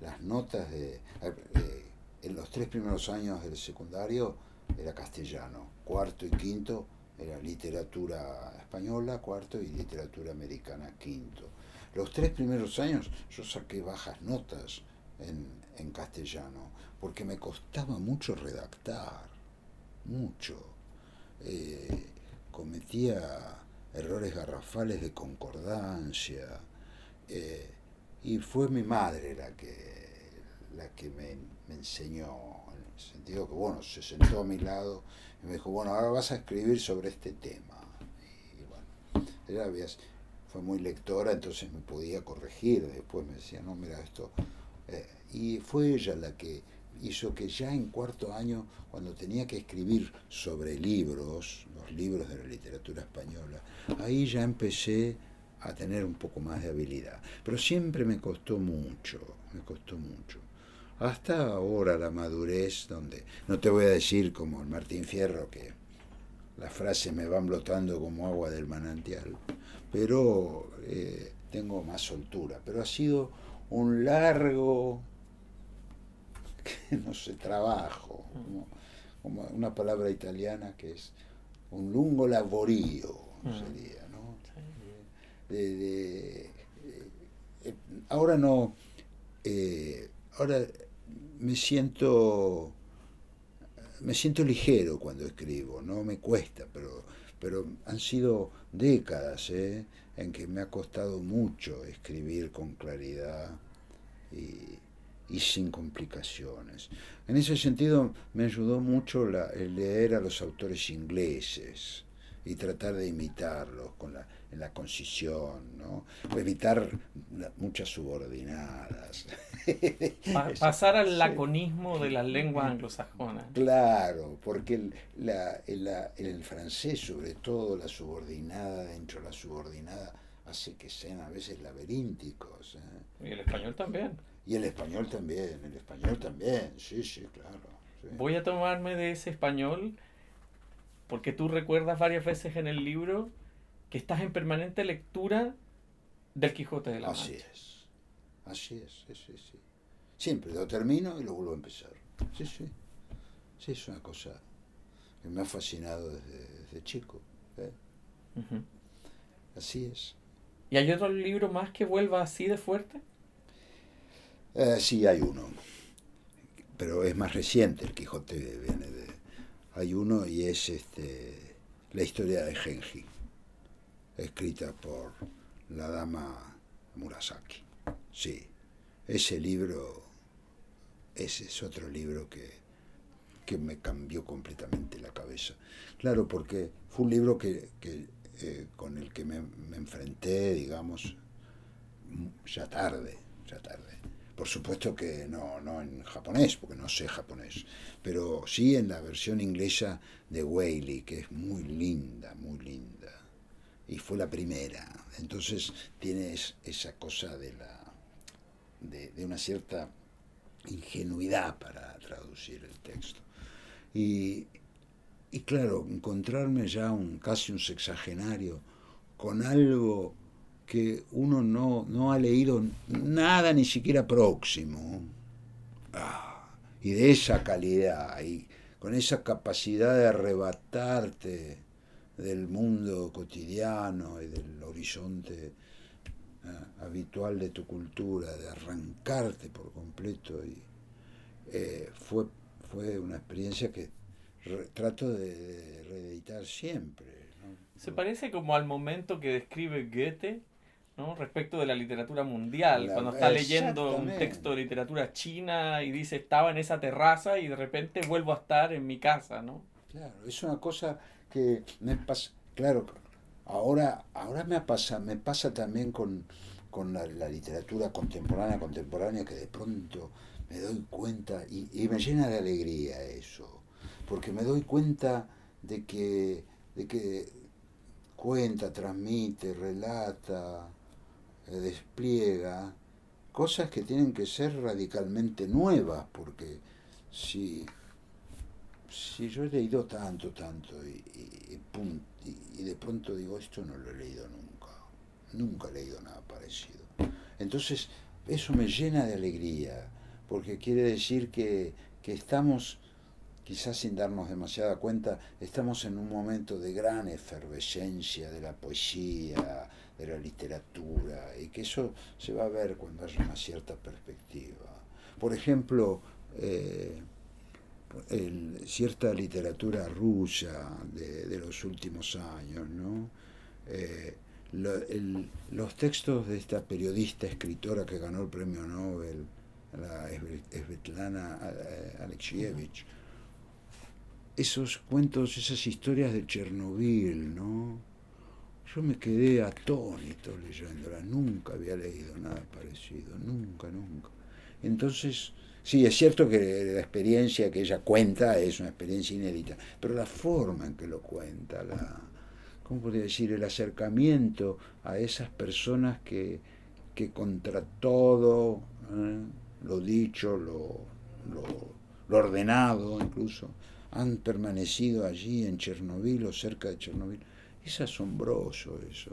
las notas de, eh, en los tres primeros años del secundario era castellano, cuarto y quinto era literatura española, cuarto y literatura americana, quinto. Los tres primeros años yo saqué bajas notas en, en castellano, porque me costaba mucho redactar, mucho. Eh, cometía errores garrafales de concordancia. Eh, y fue mi madre la que, la que me, enseñó, en el sentido que, bueno, se sentó a mi lado y me dijo, bueno, ahora vas a escribir sobre este tema. Y, bueno, ella fue muy lectora, entonces me podía corregir, después me decía, no, mira esto. Eh, y fue ella la que hizo que ya en cuarto año, cuando tenía que escribir sobre libros, los libros de la literatura española, ahí ya empecé a tener un poco más de habilidad. Pero siempre me costó mucho, me costó mucho. Hasta ahora la madurez, donde no te voy a decir como el Martín Fierro que las frases me van brotando como agua del manantial, pero eh, tengo más soltura. Pero ha sido un largo, no sé, trabajo, como, una palabra italiana que es un lungo laborío, mm. sería de, eh, ahora no, eh, ahora me siento, me siento ligero cuando escribo, no me cuesta, pero, pero han sido décadas ¿eh? en que me ha costado mucho escribir con claridad y, sin complicaciones. En ese sentido me ayudó mucho el leer a los autores ingleses y tratar de imitarlos con la, en la concisión, ¿no? evitar muchas subordinadas. <laughs> pasar al laconismo de las lenguas anglosajonas. Claro, porque el, la, el, francés, sobre todo, la subordinada dentro de la subordinada, hace que sean a veces laberínticos. ¿eh? Y el español también. Y el español también, el español también, sí, sí, claro. Voy a tomarme de ese español porque tú recuerdas varias veces en el libro que estás en permanente lectura del Quijote de la Mancha. Así es, así es, sí, sí, sí. Siempre lo termino y lo vuelvo a empezar. Sí, sí. Sí, es una cosa que me ha fascinado desde, chico. ¿eh? Así es. ¿Y hay otro libro más que vuelva así de fuerte? Eh, sí, hay uno. Pero es más reciente, el Quijote viene de hay uno y es este, la historia de Genji, escrita por la dama Murasaki. Sí, ese libro, ese es otro libro que, me cambió completamente la cabeza. Claro, porque fue un libro que, eh, con el que me, me enfrenté, digamos, ya tarde, ya tarde por supuesto que no, no en japonés, porque no sé japonés, pero sí en la versión inglesa de Whaley, que es muy linda, muy linda. Y fue la primera. Entonces tienes esa cosa de, la, de, una cierta ingenuidad para traducir el texto. Y, y claro, encontrarme ya un, casi un sexagenario con algo que uno no, no ha leído nada ni siquiera próximo. Ah, y de esa calidad, y con esa capacidad de arrebatarte del mundo cotidiano y del horizonte ah, habitual de tu cultura, de arrancarte por completo. Y, eh, fue, fue una experiencia que trato de, reeditar siempre. Se parece como al momento que describe Goethe ¿no? respecto de la literatura mundial, cuando está leyendo un texto de literatura china y dice estaba en esa terraza y de repente vuelvo a estar en mi casa, ¿no? Claro, es una cosa que me pasa, claro, ahora, ahora me pasa, me pasa también con, la, literatura contemporánea, contemporánea, que de pronto me doy cuenta, y, y me llena de alegría eso, porque me doy cuenta de que, de que cuenta, transmite, relata, despliega cosas que tienen que ser radicalmente nuevas, porque si, si yo he leído tanto, tanto, y, y, de pronto digo, esto no lo he leído nunca, nunca he leído nada parecido. Entonces, eso me llena de alegría, porque quiere decir que, que estamos quizás sin darnos demasiada cuenta, estamos en un momento de gran efervescencia de la poesía, de la literatura, y que eso se va a ver cuando haya una cierta perspectiva. Por ejemplo, eh, cierta literatura rusa de, los últimos años, ¿no? Eh, los textos de esta periodista, escritora que ganó el premio Nobel, la Svetlana eh, Alexievich, esos cuentos, esas historias de Chernobyl, ¿no? Yo me quedé atónito leyéndolas, nunca había leído nada parecido, nunca, nunca. Entonces, sí, es cierto que la experiencia que ella cuenta es una experiencia inédita, pero la forma en que lo cuenta, la, ¿cómo podría decir? El acercamiento a esas personas que, que contra todo, ¿eh? lo dicho, lo, lo ordenado incluso, han permanecido allí en Chernobyl o cerca de Chernobyl. Es asombroso eso.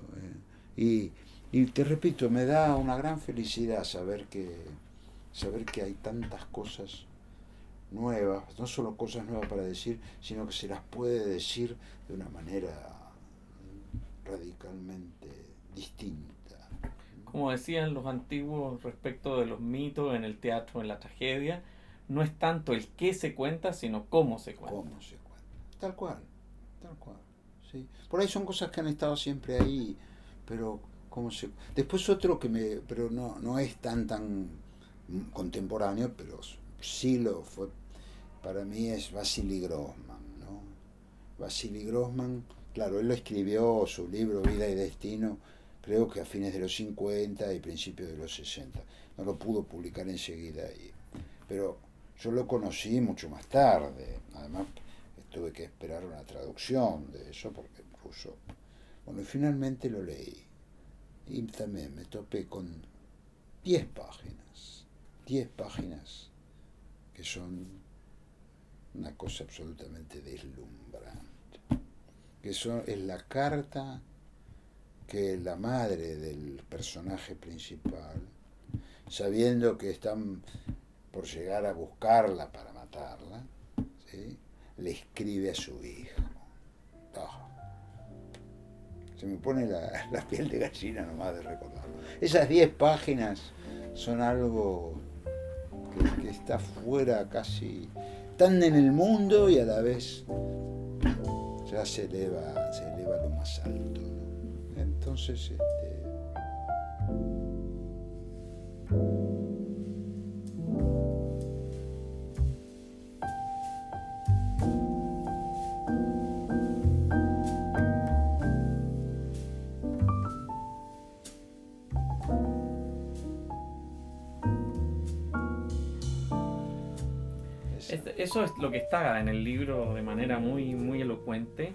¿eh? Y, te repito, me da una gran felicidad saber que, saber que hay tantas cosas nuevas, no solo cosas nuevas para decir, sino que se las puede decir de una manera radicalmente distinta. Como decían los antiguos respecto de los mitos en el teatro, en la tragedia, no es tanto el qué se cuenta, sino cómo se cuenta. Cómo se cuenta. Tal cual, tal cual. ¿Sí? Por ahí son cosas que han estado siempre ahí, pero cómo se... Después otro que me... pero no, no es tan tan contemporáneo, pero sí lo fue. Para mí es Vasily Grossman, ¿no? Vasily Grossman, claro, él lo escribió, su libro Vida y Destino, creo que a fines de los 50 y principios de los 60. No lo pudo publicar enseguida ahí. Pero yo lo conocí mucho más tarde, además tuve que esperar una traducción de eso porque ruso. Bueno, y finalmente lo leí. Y también me topé con 10 páginas, 10 páginas que son una cosa absolutamente deslumbrante. Que son, es la carta que la madre del personaje principal, sabiendo que están por llegar a buscarla para matarla, le escribe a su hijo. Se me pone <laughs> la, piel de gallina nomás de recordarlo. Esas 10 páginas son algo que, está fuera casi, tan en el mundo y a la vez ya se eleva, se eleva lo más alto. Entonces, este, eso es lo que está en el libro de manera muy, muy elocuente,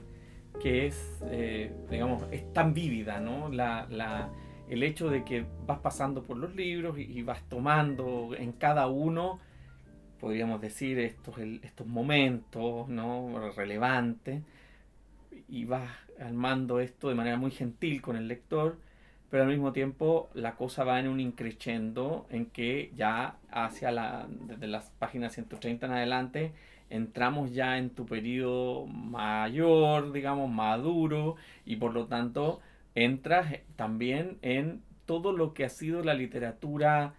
que es, eh, digamos, es tan vívida, ¿no? La, la, el hecho de que vas pasando por los libros y, vas tomando en cada uno, podríamos decir, estos, estos momentos, ¿no? Relevantes, y vas armando esto de manera muy gentil con el lector pero al mismo tiempo la cosa va en un increchendo en que ya hacia la, desde las páginas 130 en adelante, entramos ya en tu periodo mayor, digamos, maduro, y por lo tanto entras también en todo lo que ha sido la literatura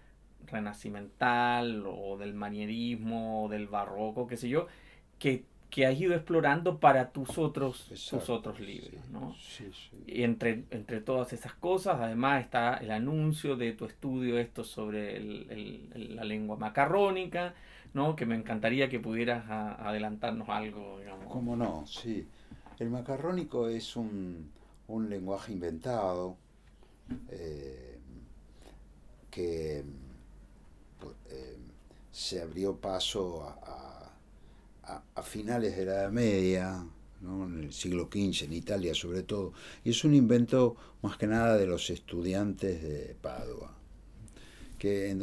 renacimental o del manierismo o del barroco, qué sé yo, que, que has ido explorando para tus otros, tus otros libros. ¿no? Y entre, entre todas esas cosas, además está el anuncio de tu estudio esto sobre la lengua macarrónica, ¿no? que me encantaría que pudieras adelantarnos algo. Digamos. ¿Cómo no? Sí. El macarrónico es un, un lenguaje inventado eh, que eh, se abrió paso a a, finales de la Edad Media, en el siglo XV, en Italia sobre todo, y es un invento más que nada de los estudiantes de Padua, que,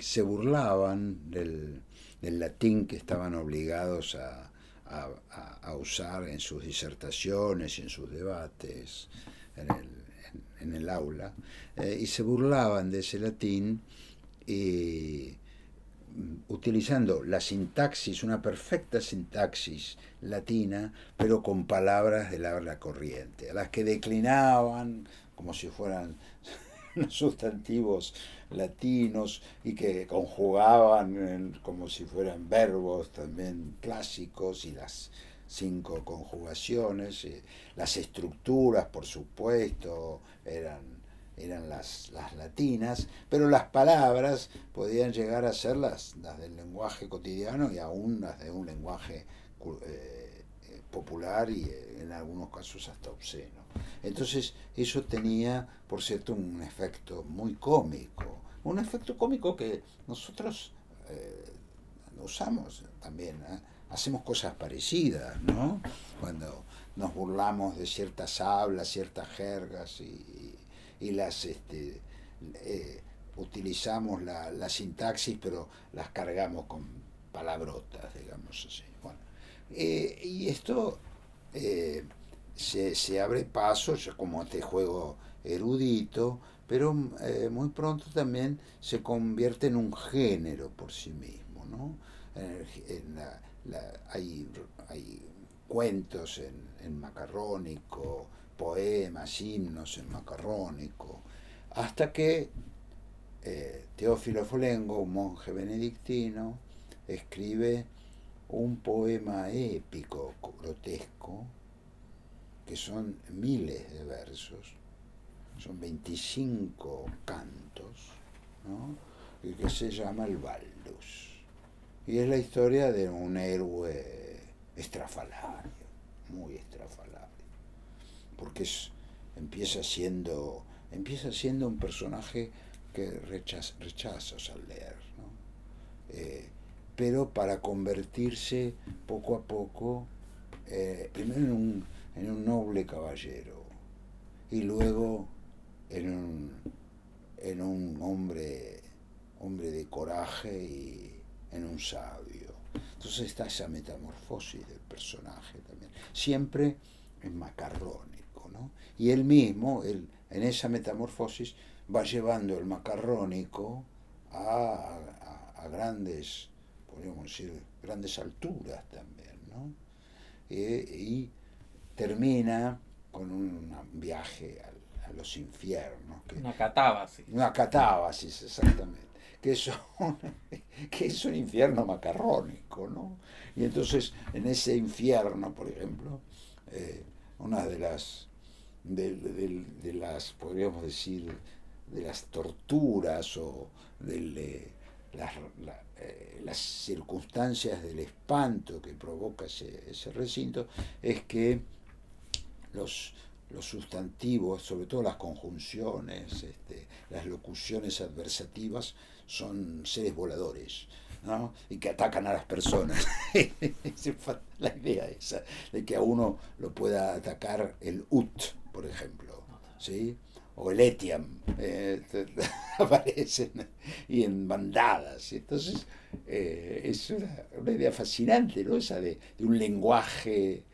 se burlaban del, latín que estaban obligados a, usar en sus disertaciones en sus debates en el, aula, eh, y se burlaban de ese latín y utilizando la sintaxis, una perfecta sintaxis latina, pero con palabras del habla corriente, a las que declinaban como si fueran <laughs> sustantivos latinos y que conjugaban como si fueran verbos también clásicos y las cinco conjugaciones, eh, las estructuras, por supuesto, eran eran las, las latinas, pero las palabras podían llegar a ser las, las del lenguaje cotidiano y aún las de un lenguaje eh, eh, popular y eh, en algunos casos hasta obsceno. Entonces eso tenía, por cierto, un efecto muy cómico, un efecto cómico que nosotros usamos también, hacemos cosas parecidas, ¿no? Cuando nos burlamos de ciertas hablas, ciertas jergas y, y las este, eh, utilizamos la, la, sintaxis, pero las cargamos con palabrotas, digamos así. Bueno, eh, y esto eh, se, se, abre paso, como este juego erudito, pero muy pronto también se convierte en un género por sí mismo. ¿no? En la, hay, hay cuentos en, en macarrónico, poemas, himnos en macarrónico, hasta que eh, Teófilo Folengo, un monje benedictino, escribe un poema épico, grotesco, que son miles de versos, son 25 cantos, y que se llama el Baldus. Y es la historia de un héroe estrafalario, muy estrafalario porque es, empieza siendo empieza siendo un personaje que rechaza, rechazas al leer, eh, pero para convertirse poco a poco, eh, primero en un, en un, noble caballero y luego en un, en un hombre, hombre de coraje y en un sabio. Entonces está esa metamorfosis del personaje también, siempre en y él mismo, él, en esa metamorfosis, va llevando el macarrónico a, grandes, podríamos decir, grandes alturas también, ¿no? y termina con un viaje a, los infiernos. una catábasis. Una catábasis, exactamente. Que es, un, <laughs> que es un infierno macarrónico, ¿no? Y entonces, en ese infierno, por ejemplo, eh, una de las de, las, podríamos decir, de las torturas o de eh, las, circunstancias del espanto que provoca ese, recinto, es que los, los sustantivos, sobre todo las conjunciones, este, las locuciones adversativas, son seres voladores. y que atacan a las personas. <laughs> la idea esa, de que a uno lo pueda atacar el ut, por ejemplo, ¿sí? o el Etiam, eh, <laughs> aparecen y en bandadas. Entonces, eh, es una, idea fascinante, ¿no? Esa de, un lenguaje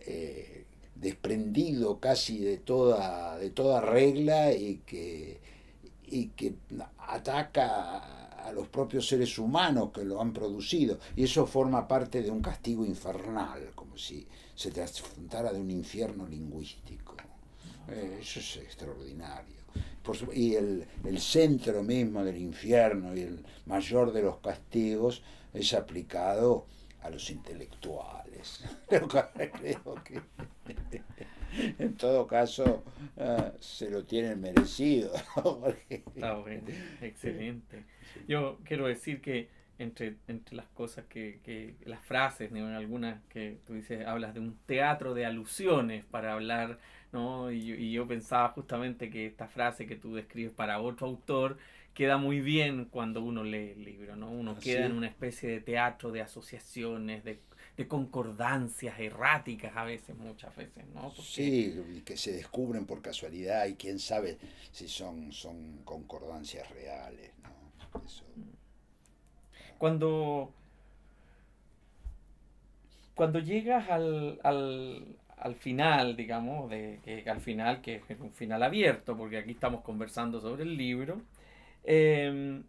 eh, desprendido casi de toda, de toda regla y que, y que ataca a los propios seres humanos que lo han producido. Y eso forma parte de un castigo infernal, como si se tratara de un infierno lingüístico. Eh, eso es extraordinario. y el, centro mismo del infierno y el mayor de los castigos es aplicado a los intelectuales. <laughs> <laughs> Creo que <laughs> en todo caso ah, se lo tienen merecido. Está bueno, excelente. Yo quiero decir que entre, entre las cosas que, que las frases, en algunas que tú dices, hablas de un teatro de alusiones para hablar, ¿no? Y, y yo pensaba justamente que esta frase que tú describes para otro autor queda muy bien cuando uno lee el libro, ¿no? Uno queda en una especie de teatro de asociaciones, de, de, concordancias erráticas a veces, muchas veces, ¿no? Sí, que se descubren por casualidad y quién sabe si son, son concordancias reales, ¿no? Eso. Cuando, cuando llegas al, al, final, digamos, de, que al final, que es un final abierto, porque aquí estamos conversando sobre el libro, em,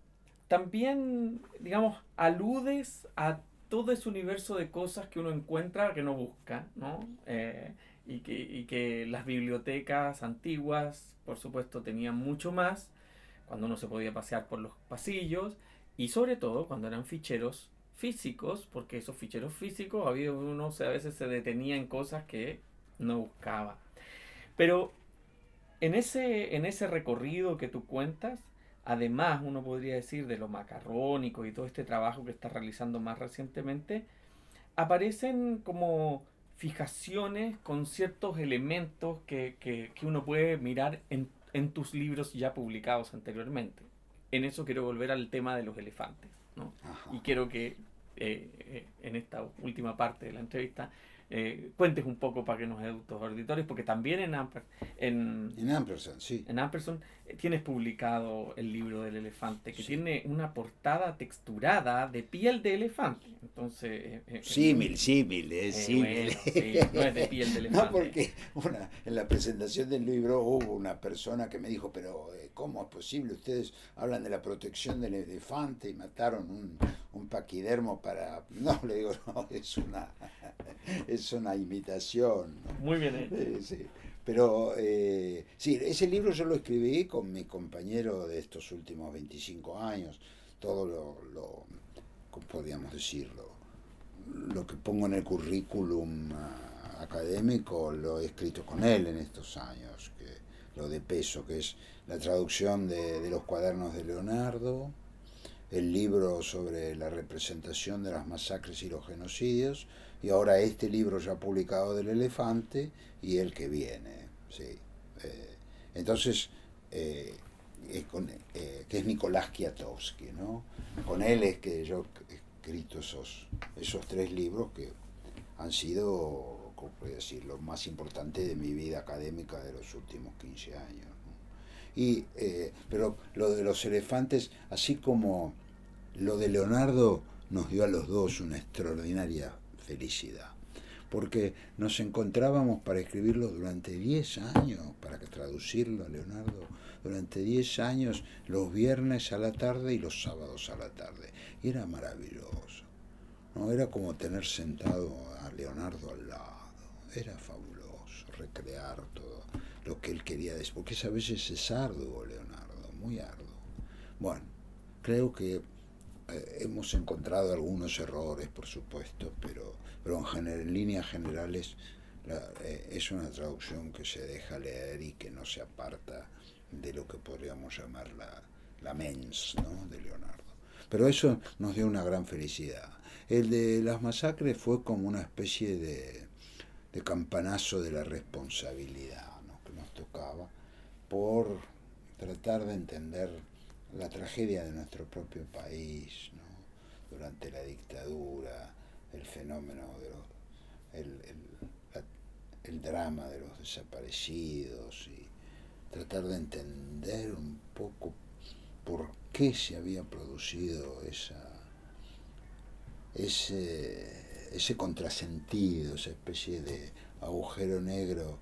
también, digamos, aludes a todo ese universo de cosas que uno encuentra que no busca, ¿no? Eh, y, que, y que las bibliotecas antiguas, por supuesto, tenían mucho más, cuando uno se podía pasear por los pasillos, y sobre todo cuando eran ficheros físicos, porque esos ficheros físicos había uno a veces se detenía en cosas que no buscaba. Pero en ese, en ese recorrido que tú cuentas, además uno podría decir de lo macarrónico y todo este trabajo que estás realizando más recientemente, aparecen como fijaciones con ciertos elementos que, que, que uno puede mirar en, en tus libros ya publicados anteriormente en eso quiero volver al tema de los elefantes. ¿No? Y quiero que eh, eh, en esta última parte de la entrevista eh, cuentes un poco para que nos tus auditores, porque también en, Amper, en, en Ampersand, sí. En Ampersand eh, tienes publicado el libro del elefante, que tiene una portada texturada de piel de elefante. Entonces. Eh, símil, símil, es símil. <laughs> no es de piel de elefante. No, porque una, en la presentación del libro hubo una persona que me dijo, pero ¿cómo es posible? Ustedes hablan de la protección del elefante y mataron un, un paquidermo para... <laughs> No, le digo, no, es una <laughs> es una imitación. Muy bien. Pero eh, sí, ese libro yo lo escribí con mi compañero de estos últimos 25 años. Todo lo, lo ¿cómo podríamos decirlo? Lo que pongo en el currículum ah, académico lo he escrito con él en estos años, que lo de peso, que es la traducción de, de los cuadernos de Leonardo, el libro sobre la representación de las masacres y los genocidios, y ahora este libro ya publicado del elefante y el que viene. ¿sí? Eh, entonces, eh, eh, que es Nicolás Kiatowski, ¿no? Con él es que yo he escrito esos, esos tres libros que han sido, ¿cómo decir?, lo más importante de mi vida académica de los últimos 15 años. Y, pero lo de los elefantes, así como lo de Leonardo nos dio a los dos una extraordinaria felicidad. Porque nos encontrábamos para escribirlo durante 10 años, para traducirlo Leonardo, durante 10 años, los viernes a la tarde y los sábados a la tarde. Y era maravilloso. ¿no? Era como tener sentado a Leonardo al lado. Era fabuloso recrear todo lo que él quería decir. Porque a veces es arduo, Leonardo, muy arduo. Bueno, creo que hemos encontrado algunos errores, por supuesto, pero, pero en, en líneas generales eh, es una traducción que se deja leer y que no se aparta de lo que podríamos llamar la, la mens ¿no? de Leonardo. Pero eso nos dio una gran felicidad. El de las masacres fue como una especie de, de campanazo de la responsabilidad que nos tocaba por tratar de entender la tragedia de nuestro propio país, ¿no? durante la dictadura, el fenómeno de los, el, el, drama de los desaparecidos y tratar de entender un poco por qué se había producido esa, ese, ese contrasentido, esa especie de agujero negro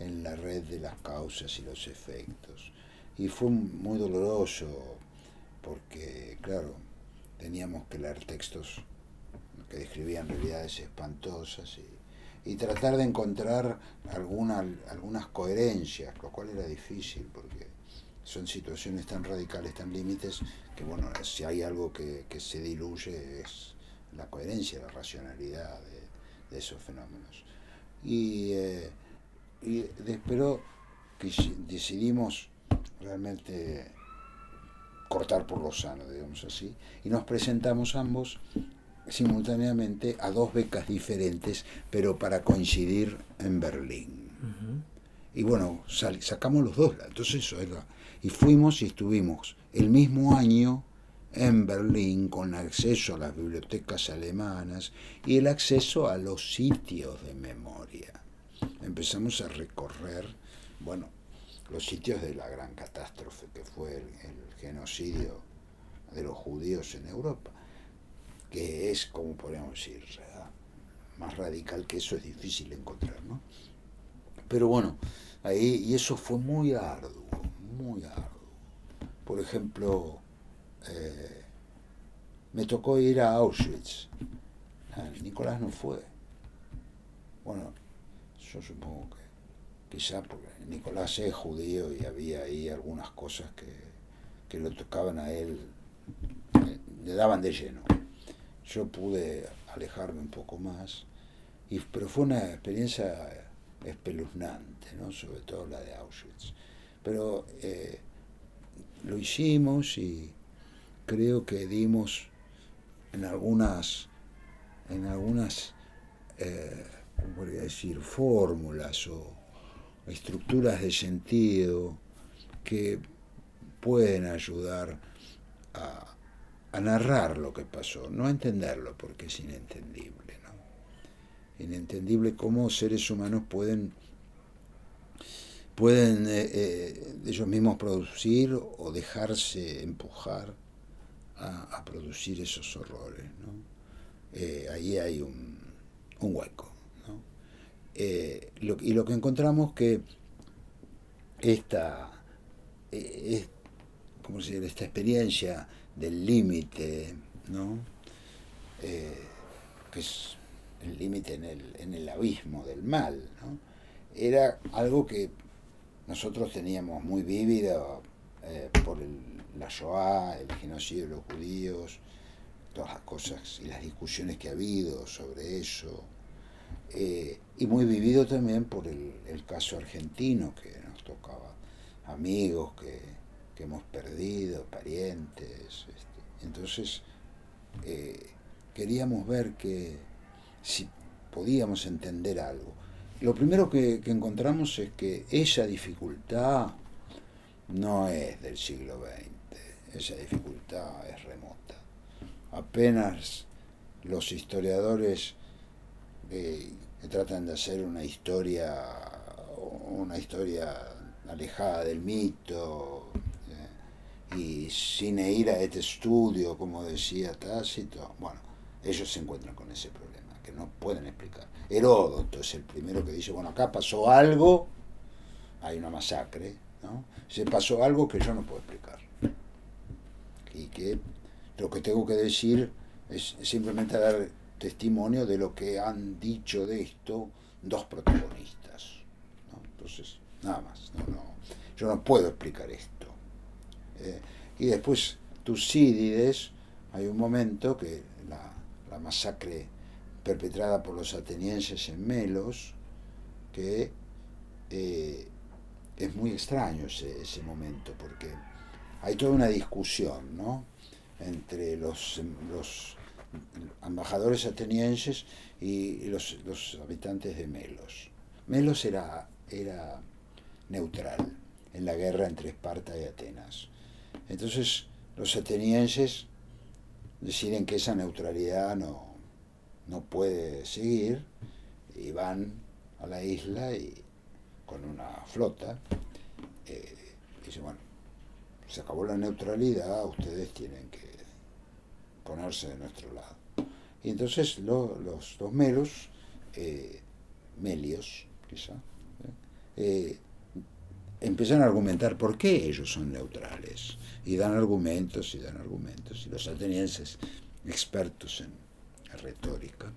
en la red de las causas y los efectos. Y fue muy doloroso porque, claro, teníamos que leer textos que describían realidades espantosas y, tratar de encontrar alguna, algunas coherencias, lo cual era difícil porque son situaciones tan radicales, tan límites, que bueno, si hay algo que, se diluye es, la coherencia, la racionalidad de, esos fenómenos. Y, eh, y pero que decidimos realmente cortar por lo sano, digamos así, y nos presentamos ambos simultáneamente a dos becas diferentes, pero para coincidir en Berlín. Y bueno, sacamos los dos, entonces eso era. Y fuimos y estuvimos el mismo año en Berlín con acceso a las bibliotecas alemanas y el acceso a los sitios de memoria. Empezamos a recorrer, bueno, los sitios de la gran catástrofe que fue el, genocidio de los judíos en Europa, que es, como podríamos decir, más radical que eso es difícil encontrar, ¿no? Pero bueno, ahí, y eso fue muy arduo, muy arduo. Por ejemplo, eh, me tocó ir a Auschwitz. Ah, Nicolás no fue. Bueno, yo supongo que quizá porque Nicolás es judío y había ahí algunas cosas que, que lo tocaban a él, le daban de lleno. Yo pude alejarme un poco más, y, pero fue una experiencia espeluznante, ¿no? sobre todo la de Auschwitz. Pero eh, lo hicimos y creo que dimos en algunas, en algunas, eh, podría decir?, fórmulas o estructuras de sentido que pueden ayudar a, narrar lo que pasó, no a entenderlo porque es inentendible, ¿no? Inentendible cómo seres humanos pueden pueden eh, eh, ellos mismos producir o dejarse empujar a, producir esos horrores. ¿no? Eh, ahí hay un hueco. Eh, y lo que encontramos que esta, eh, ¿cómo se esta experiencia del límite, ¿no? que es el límite en el, en el abismo del mal, era algo que nosotros teníamos muy vívido por el la Shoah, el genocidio de los judíos, todas las cosas y las discusiones que ha habido sobre eso. Eh, y muy vivido también por el, caso argentino que nos tocaba, amigos que, hemos perdido, parientes. Este. Entonces, eh, queríamos ver que si podíamos entender algo. Lo primero que, que encontramos es que esa dificultad no es del siglo XX esa dificultad es remota. Apenas los historiadores que tratan de hacer una historia, una historia alejada del mito eh, y sin ir a este estudio, como decía Tácito, bueno, ellos se encuentran con ese problema, que no pueden explicar. Heródoto es el primero que dice, bueno, acá pasó algo, hay una masacre, ¿no? Se pasó algo que yo no puedo explicar y que lo que tengo que decir es simplemente dar testimonio de lo que han dicho de esto dos protagonistas. Entonces, nada más. yo no puedo explicar esto. Eh, y después, Tucídides, hay un momento que la, masacre perpetrada por los atenienses en Melos, que eh, es muy extraño ese, ese momento, porque hay toda una discusión ¿no? entre los, los embajadores atenienses y los, los, habitantes de Melos. Melos era, era neutral en la guerra entre Esparta y Atenas. Entonces los atenienses deciden que esa neutralidad no, no puede seguir y van a la isla y con una flota eh, y dicen, bueno, se acabó la neutralidad, ustedes tienen que ponerse de nuestro lado. Y entonces los dos melos, eh, melios quizá, eh, eh, empiezan a argumentar por qué ellos son neutrales. Y dan argumentos y dan argumentos. Y los atenienses, expertos en, retórica,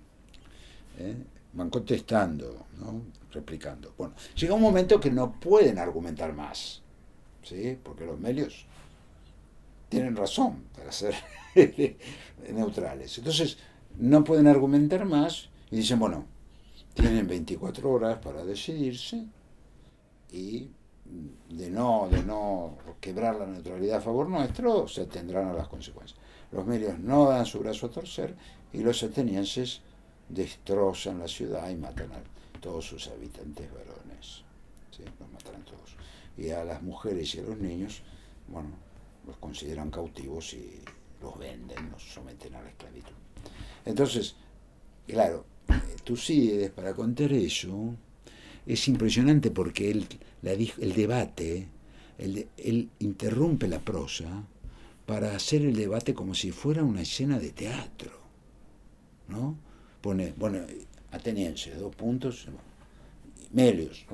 van contestando, ¿no? replicando. Bueno, llega un momento que no pueden argumentar más ¿sí? porque los medios tienen razón para ser <laughs> neutrales. Entonces no pueden argumentar más y dicen, bueno, tienen 24 horas para decidirse y de no, de no quebrar la neutralidad a favor nuestro, se tendrán a las consecuencias. Los medios no dan su brazo a torcer y los atenienses destrozan la ciudad y matan a todos sus habitantes varones. Los matan todos. Y a las mujeres y a los niños, bueno, los consideran cautivos y los venden, los someten a la esclavitud. Entonces, claro, Tucídides para contar eso es impresionante porque él, el debate, él interrumpe la prosa para hacer el debate como si fuera una escena de teatro. ¿no? Pone, bueno, ateniense, dos puntos, Melios.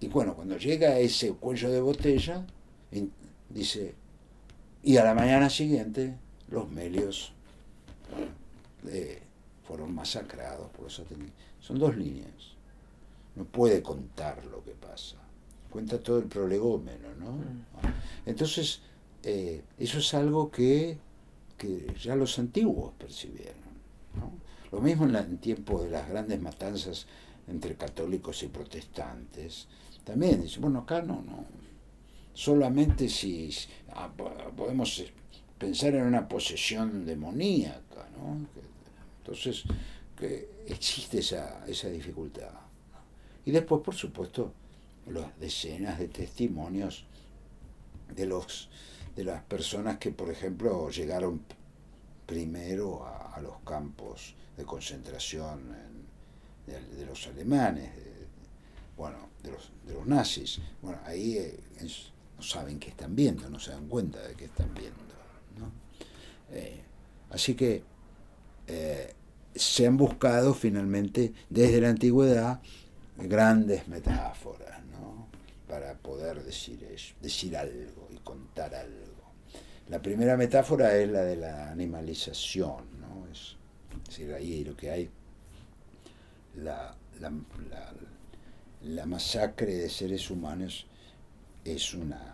Y bueno, cuando llega ese cuello de botella, dice, y a la mañana siguiente los Melios eh, fueron masacrados por los atenienses. Son dos líneas. No puede contar lo que pasa. Cuenta todo el prolegómeno, ¿no? Mm. Entonces, eh, eso es algo que, ya los antiguos percibieron. Lo mismo en, en tiempo de las grandes matanzas entre católicos y protestantes. También dice, bueno, acá no, no. Solamente si ah, podemos pensar en una posesión demoníaca, ¿no? Entonces, que existe esa, esa dificultad. Y después, por supuesto, las decenas de testimonios de los de las personas que, por ejemplo, llegaron primero a, los campos de concentración de, los alemanes, bueno, de los, de los nazis. Bueno, ahí eh, no saben qué están viendo, no se dan cuenta de qué están viendo. Eh, así que eh, se han buscado finalmente desde la antigüedad grandes metáforas ¿no? para poder decir, eso, decir algo y contar algo. La primera metáfora es la de la animalización, ¿no? es, decir, ahí lo que hay, la, la, la, masacre de seres humanos es una,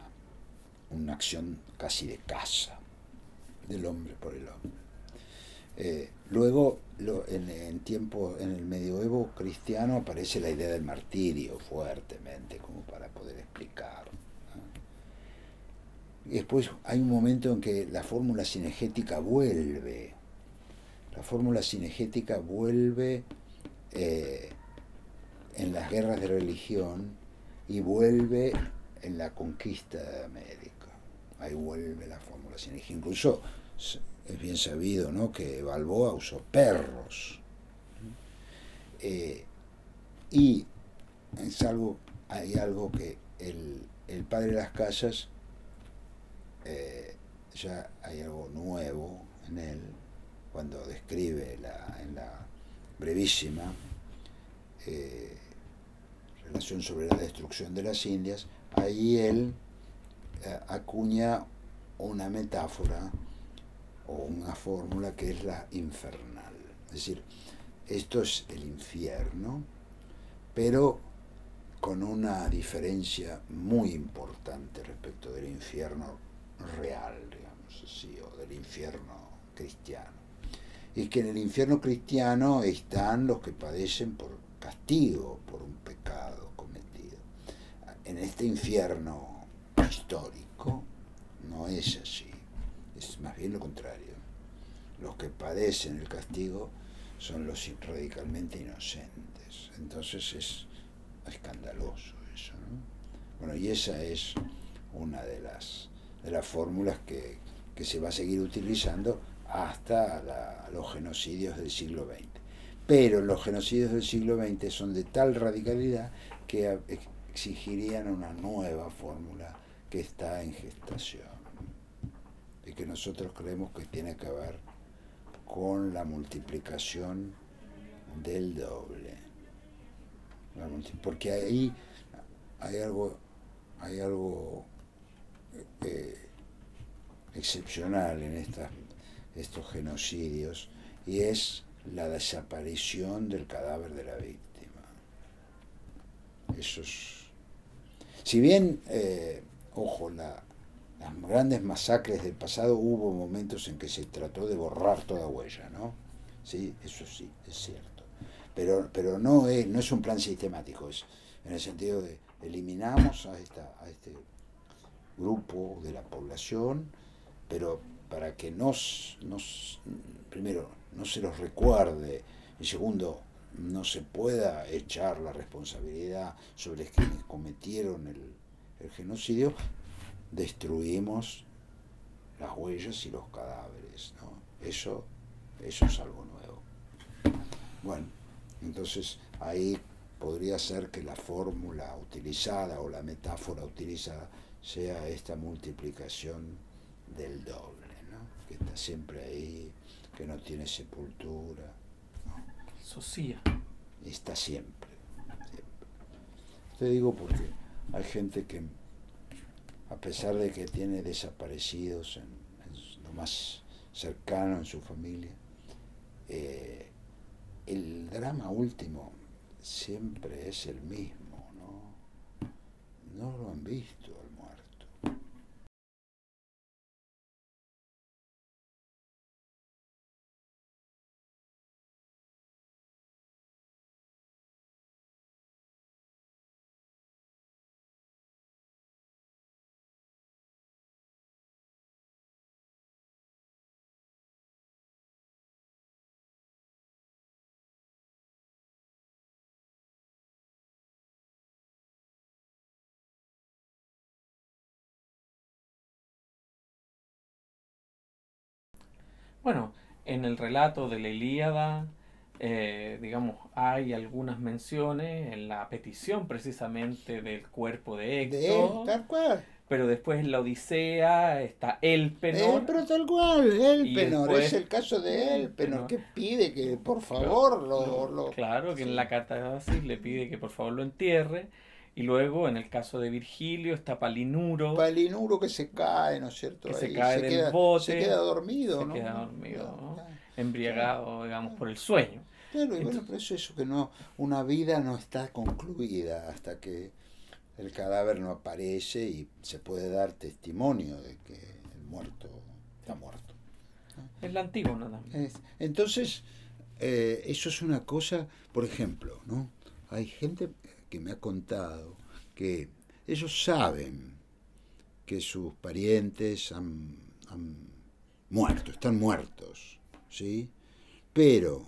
una acción casi de caza del hombre por el hombre. Eh, luego, en, tiempo, en el medioevo cristiano aparece la idea del martirio fuertemente, como para poder explicar y después hay un momento en que la fórmula cinegética vuelve. La fórmula cinegética vuelve eh, en las guerras de religión y vuelve en la conquista de América. Ahí vuelve la cinegética. Incluso es bien sabido ¿no? que Balboa usó perros. Eh, y es algo, hay algo que el, el padre de las casas eh, ya hay algo nuevo en él cuando describe la, en la brevísima eh, relación sobre la destrucción de las Indias, ahí él acuña una metáfora o una fórmula que es la infernal. Es decir, esto es el infierno, pero con una diferencia muy importante respecto del infierno real, digamos así, o del infierno cristiano. Y es que en el infierno cristiano están los que padecen por castigo, por un pecado cometido. En este infierno histórico no es así, es más bien lo contrario. Los que padecen el castigo son los radicalmente inocentes. Entonces es escandaloso eso. ¿no? Bueno, y esa es una de las de las fórmulas que, se va a seguir utilizando hasta los genocidios del siglo XX. Pero los genocidios del siglo XX son de tal radicalidad que exigirían una nueva fórmula que está en gestación y que nosotros creemos que tiene que ver con la multiplicación del doble. Porque ahí hay algo, hay algo eh, excepcional en estos genocidios y es la desaparición del cadáver de la víctima. Eso es, si bien, eh, ojo, la, las grandes masacres del pasado hubo momentos en que se trató de borrar toda huella, ¿no? Sí, eso sí, es cierto. Pero, pero no, es, no es un plan sistemático, es en el sentido de eliminamos a, esta, a este grupo de la población, pero para que nos, nos, primero, no se los recuerde, y segundo, no se pueda echar la responsabilidad sobre quienes cometieron el, el genocidio, destruimos las huellas y los cadáveres. ¿no? Eso, eso es algo nuevo. Bueno, entonces ahí podría ser que la fórmula utilizada o la metáfora utilizada sea esta multiplicación del doble, ¿no? que está siempre ahí, que no tiene sepultura. Socia. Está siempre, siempre. Te digo porque hay gente que a pesar de que tiene desaparecidos en, lo más cercano en su familia, eh, el drama último siempre es el mismo, ¿no? No lo han visto Bueno, en el relato de la Ilíada, eh, digamos, hay algunas menciones en la petición precisamente del cuerpo de Héctor. tal cual. Pero después en la Odisea está Elpenor. Pero tal cual, Elpenor, es el caso de Elpenor, que pide que por favor lo... lo claro, que en la catarsis le pide que por favor lo entierre. Y luego, en el caso de Virgilio, está Palinuro. Palinuro que se cae, ¿no es cierto? Que se cae del bote. Se queda dormido, se ¿no? queda dormido, embriagado, digamos, por el sueño. Claro, y bueno, pero eso, eso que no, una vida no está concluida hasta que el cadáver no aparece y se puede dar testimonio de que el muerto está muerto. Es la antigua, nada Entonces, eh, eso es una cosa, por ejemplo, ¿no? Hay gente que me ha contado que ellos saben que sus parientes han, muerto, están muertos, ¿sí? Pero,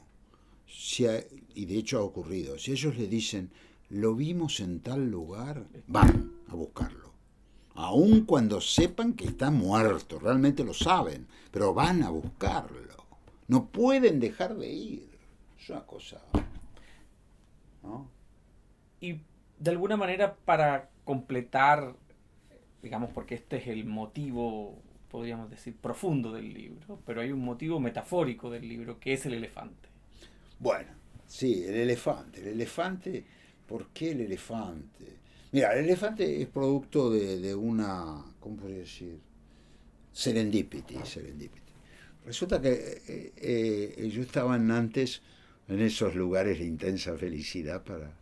si y de hecho ha ocurrido, si ellos le dicen, lo vimos en tal lugar, van a buscarlo. Aun cuando sepan que está muerto, realmente lo saben, pero van a buscarlo. No pueden dejar de ir. Es una cosa. ¿no? Y de alguna manera para completar, digamos, porque este es el motivo, podríamos decir, profundo del libro, pero hay un motivo metafórico del libro, que es el elefante. Bueno, sí, el elefante. El elefante, ¿por qué el elefante? Mira, el elefante es producto de, una, ¿cómo podría decir? Serendipity, serendipity. Resulta que eh, eh, yo estaba antes en esos lugares de intensa felicidad para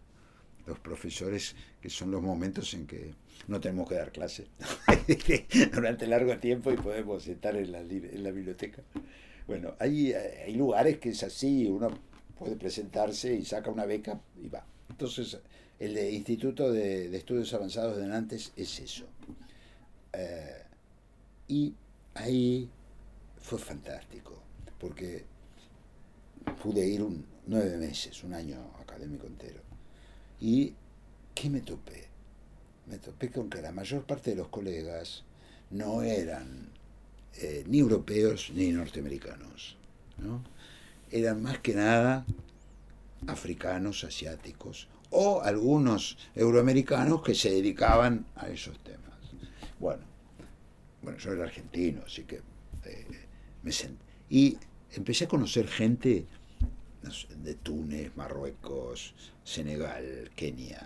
los profesores, que son los momentos en que no tenemos que dar clase <laughs> durante largo tiempo y podemos estar en la, en la biblioteca. Bueno, hay, hay lugares que es así, uno puede presentarse y saca una beca y va. Entonces, el Instituto de, Estudios Avanzados de Nantes es eso. Eh, y ahí fue fantástico, porque pude ir un, nueve meses, un año académico entero. ¿Y qué me topé? Me topé con que la mayor parte de los colegas no eran eh, ni europeos ni norteamericanos. ¿no? Eran más que nada africanos, asiáticos o algunos euroamericanos que se dedicaban a esos temas. Bueno, bueno yo era argentino, así que eh, me senté. Y empecé a conocer gente de Túnez, Marruecos, Senegal, Kenia,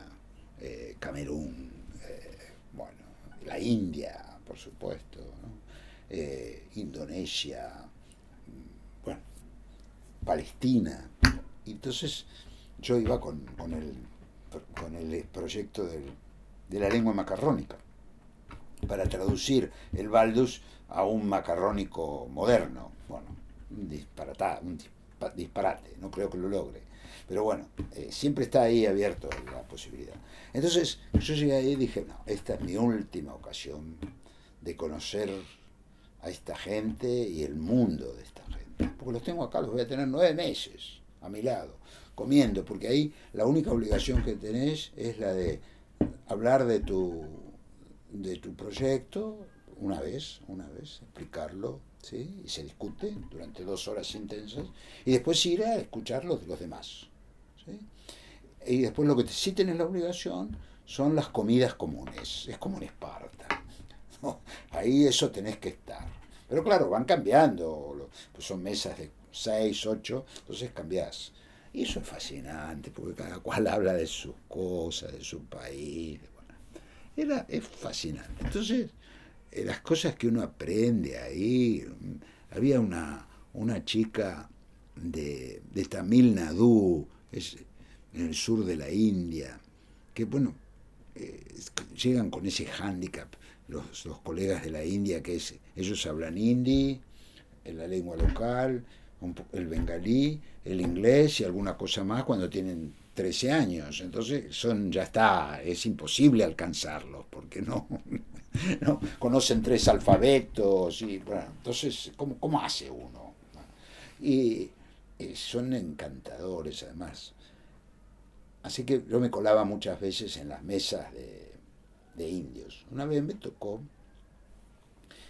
eh, Camerún, eh, bueno, la India, por supuesto, eh, Indonesia, mm, bueno, Palestina. Entonces yo iba con, el, con el proyecto del, de la lengua macarrónica. para traducir el baldus a un macarrónico moderno. Bueno, un disparate, un disparate, no creo que lo logre. Pero bueno, eh, siempre está ahí abierto la posibilidad. Entonces yo llegué ahí y dije, no, esta es mi última ocasión de conocer a esta gente y el mundo de esta gente. Porque los tengo acá, los voy a tener nueve meses a mi lado, comiendo, porque ahí la única obligación que tenés es la de hablar de tu, de tu proyecto una vez, una vez, explicarlo, ¿sí? y se discute durante dos horas intensas, y después ir a escuchar los los demás. Y después lo que sí tenés la obligación son las comidas comunes, es como en Esparta. Ahí eso tenés que estar. Pero claro, van cambiando, pues son mesas de seis, ocho, entonces cambiás. Y eso es fascinante, porque cada cual habla de sus cosas, de su país. era, es fascinante. Entonces, las cosas que uno aprende ahí, había una, una chica de, de Tamil Nadu, es en el sur de la India, que bueno, eh, llegan con ese hándicap los, los, colegas de la India, que es, ellos hablan hindi, la lengua local, el bengalí, el inglés y alguna cosa más cuando tienen 13 años. Entonces son ya está, es imposible alcanzarlos porque no, <laughs> no conocen tres alfabetos y bueno, entonces ¿cómo, cómo hace uno? Y eh, son encantadores además. Así que yo me colaba muchas veces en las mesas de, de indios. Una vez me tocó,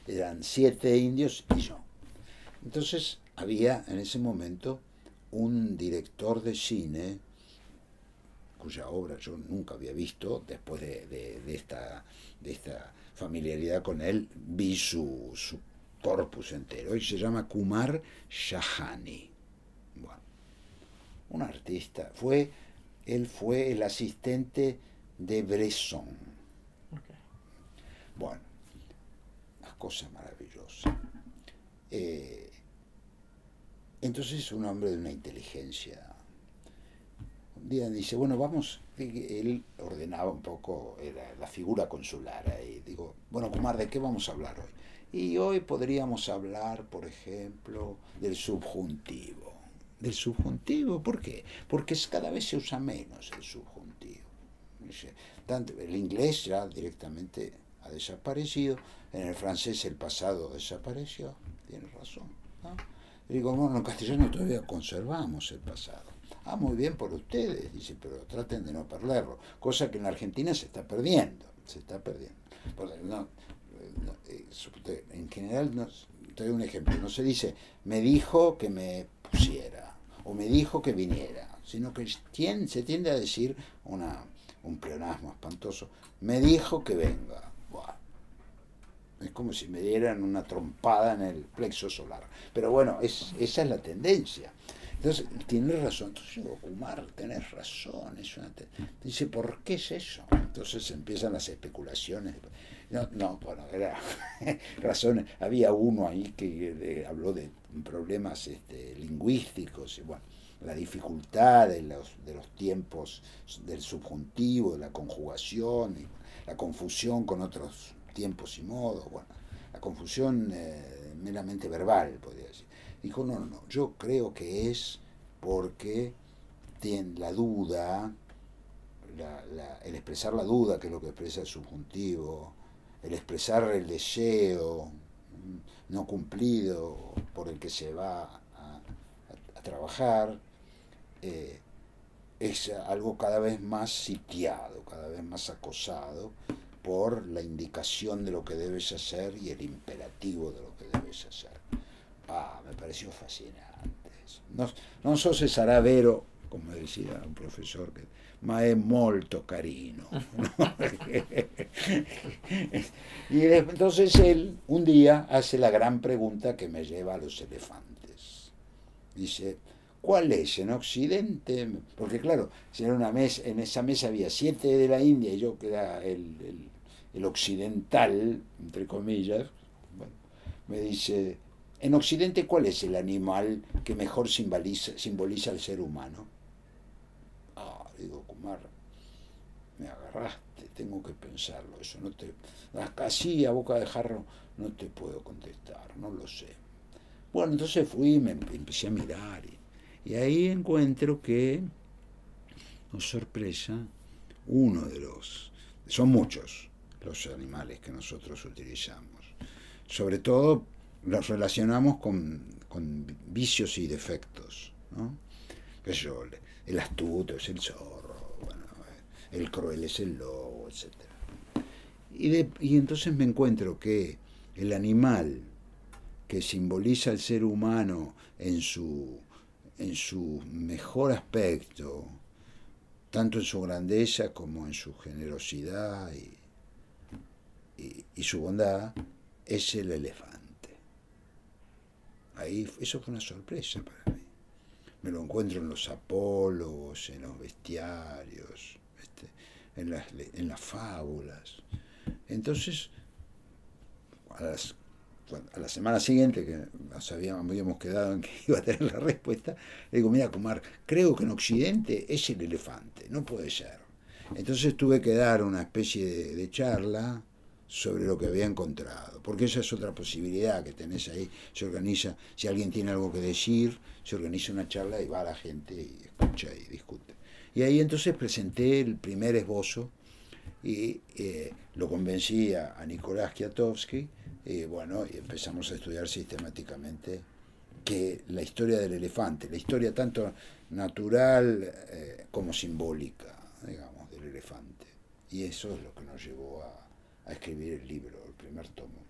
eran siete indios y yo. Entonces había en ese momento un director de cine cuya obra yo nunca había visto, después de, de, esta, de esta familiaridad con él, vi su, su corpus entero, y se llama Kumar Shahani. Bueno, un artista, fue, él fue el asistente de Bresson. Bueno, una cosa maravillosa. Eh, entonces un hombre de una inteligencia. Día dice, bueno, vamos, él ordenaba un poco era la figura consular y digo, bueno, Kumar, ¿de qué vamos a hablar hoy? Y hoy podríamos hablar, por ejemplo, del subjuntivo. ¿Del subjuntivo? ¿Por qué? Porque cada vez se usa menos el subjuntivo. Tanto, el inglés ya directamente ha desaparecido, en el francés el pasado desapareció, tiene razón. digo, bueno, en castellano todavía conservamos el pasado. Ah, muy bien por ustedes, dice, pero traten de no perderlo. Cosa que en la Argentina se está perdiendo, se está perdiendo. Eh, en general, no, te doy un ejemplo, no se dice, me dijo que me pusiera, o me dijo que viniera, sino que se tiende a decir una, un pleonasmo espantoso, me dijo que venga. Es como si me dieran una trompada en el plexo solar. Pero bueno, es, esa es la tendencia. Entonces, tienes razón. Entonces digo, Kumar, tenés razón. Es una Dice, ¿por qué es eso? Entonces empiezan las especulaciones. No, no bueno, era <laughs> razones. Había uno ahí que habló de problemas este, lingüísticos y bueno, la dificultad de los, de los tiempos del subjuntivo, de la conjugación, la confusión con otros tiempos y modos, bueno, la confusión eh, meramente verbal, podría decir. Dijo, no, no, yo creo que es porque tiene la duda, el expresar la duda, que es lo que expresa el subjuntivo, el expresar el deseo mm, no cumplido por el que se va a, trabajar, eh, es algo cada vez más sitiado, cada vez más acosado, por la indicación de lo que debes hacer y el imperativo de lo que debes hacer. Ah, me pareció fascinante. No, non so se sarà vero, como decía un profesor, que, ma è molto carino. <laughs> y <laughs> entonces él un día hace la gran pregunta que me lleva a los elefantes. Dice, ¿Cuál es en Occidente? Porque claro, si era una mesa, en esa mesa había siete de la India y yo que era el, el, occidental, entre comillas, me dice, en Occidente, ¿cuál es el animal que mejor simboliza, simboliza al ser humano? Ah, digo, Kumar, me agarraste. tengo que pensarlo, eso no te, así a boca de jarro no te puedo contestar, no lo sé. Bueno, entonces fui y me empecé a mirar y, ahí encuentro que, no sorpresa, uno de los, son muchos los animales que nosotros utilizamos, sobre todo los relacionamos con, con vicios y defectos, ¿no? el astuto es el zorro, el cruel es el lobo, etc. Y, y entonces me encuentro que el animal que simboliza al ser humano en su, en su mejor aspecto, tanto en su grandeza como en su generosidad y, y, su bondad, es el elefante. Ahí, eso fue una sorpresa para mí. Me lo encuentro en los apólogos, en los bestiarios, este, en, las, en las fábulas. Entonces, a, las, a la semana siguiente, que nos habíamos, quedado en que <laughs> iba a tener la respuesta, le digo, mira, Kumar, creo que en Occidente es el elefante, no puede ser. Entonces tuve que dar una especie de charla sobre lo que había encontrado, porque esa es otra posibilidad que tenés ahí, se organiza, si alguien tiene algo que decir, se organiza una charla y va la gente y escucha y discute. Y ahí entonces presenté el primer esbozo y eh, lo convencí a, Nicolás Kiatowski y bueno, y empezamos a estudiar sistemáticamente que la historia del elefante, la historia tanto natural eh, como simbólica, digamos, del elefante. Y eso es lo que nos llevó a, a escribir el libro, el primer tomo,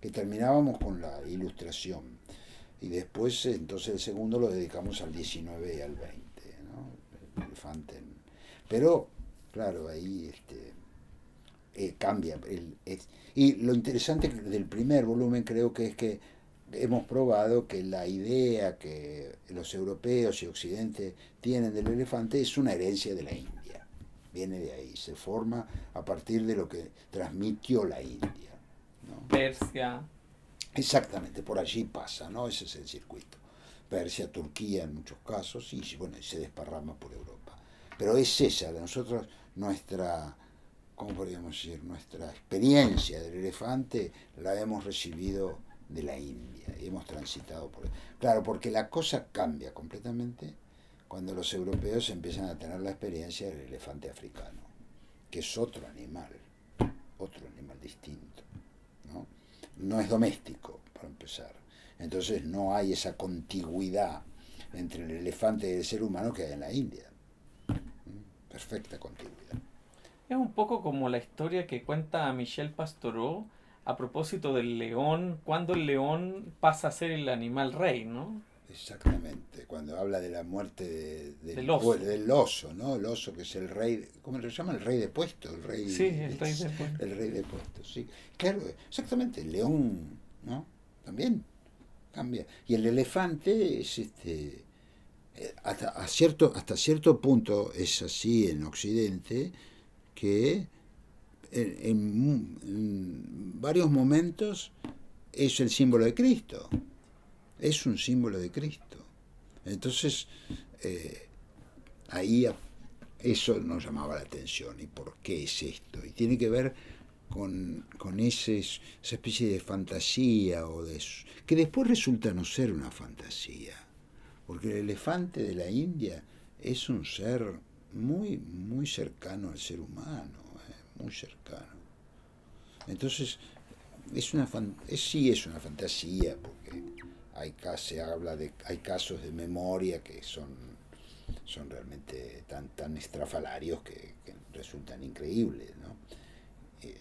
que terminábamos con la ilustración. Y después, entonces, el segundo lo dedicamos al 19 y al 20, ¿no? El elefante. Pero, claro, ahí este, eh, cambia. El, y lo interesante del primer volumen creo que es que hemos probado que la idea que los europeos y Occidente tienen del elefante es una herencia de la India viene de ahí, se forma a partir de lo que transmitió la India. Persia. Exactamente, por allí pasa, ¿no? Ese es el circuito. Persia, Turquía en muchos casos, y bueno, se desparrama por Europa. Pero es esa, de nosotros, nuestra, ¿cómo podríamos decir? Nuestra experiencia del elefante la hemos recibido de la India y hemos transitado por... Claro, porque la cosa cambia completamente cuando los europeos empiezan a tener la experiencia del elefante africano, que es otro animal, otro animal distinto. ¿no? no es doméstico, para empezar. Entonces no hay esa contigüidad entre el elefante y el ser humano que hay en la India. Perfecta contigüidad. Es un poco como la historia que cuenta Michel Pastoreau a propósito del león, cuando el león pasa a ser el animal rey, ¿no? Exactamente, cuando habla de la muerte del, oso. del, oso. ¿no? El oso que es el rey, ¿cómo le llama? El rey de puesto, el rey, sí, el rey de puesto. El rey de puesto, sí. Claro, exactamente, el león, ¿no? También cambia. Y el elefante es este eh, hasta, a cierto, hasta cierto punto es así en Occidente que en varios momentos es el símbolo de Cristo es un símbolo de Cristo. Entonces, eh, ahí eso nos llamaba la atención. ¿Y por qué es esto? Y tiene que ver con, ese, esa especie de fantasía, o de, que después resulta no ser una fantasía. Porque el elefante de la India es un ser muy, muy cercano al ser humano, eh, muy cercano. Entonces, es una sí es una fantasía, porque hay, se habla de, hay casos de memoria que son, son realmente tan, tan estrafalarios que, resultan increíbles. ¿no? Eh,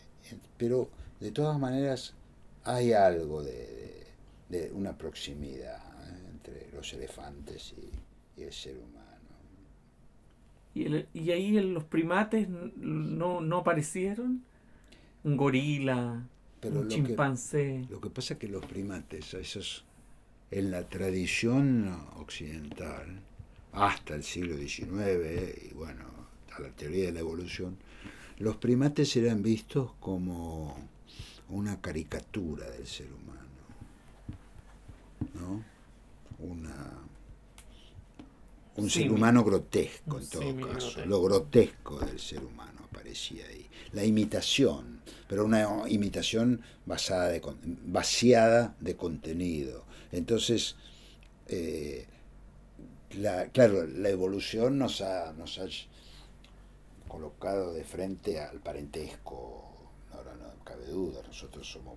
pero de todas maneras hay algo de, de, una proximidad ¿eh? entre los elefantes y, el ser humano. ¿Y, el, y ahí los primates no, no aparecieron? Un gorila, un chimpancé. lo que pasa es que los primates, esos en la tradición occidental, hasta el siglo XIX, y bueno, a la teoría de la evolución, los primates eran vistos como una caricatura del ser humano, ¿no? Una, un ser humano grotesco en todo caso, lo grotesco del ser humano aparecía ahí. La imitación, pero una imitación basada de, vaciada de contenido. Entonces, eh, la, claro, la evolución nos ha, nos ha colocado de frente al parentesco, ahora no cabe duda, nosotros somos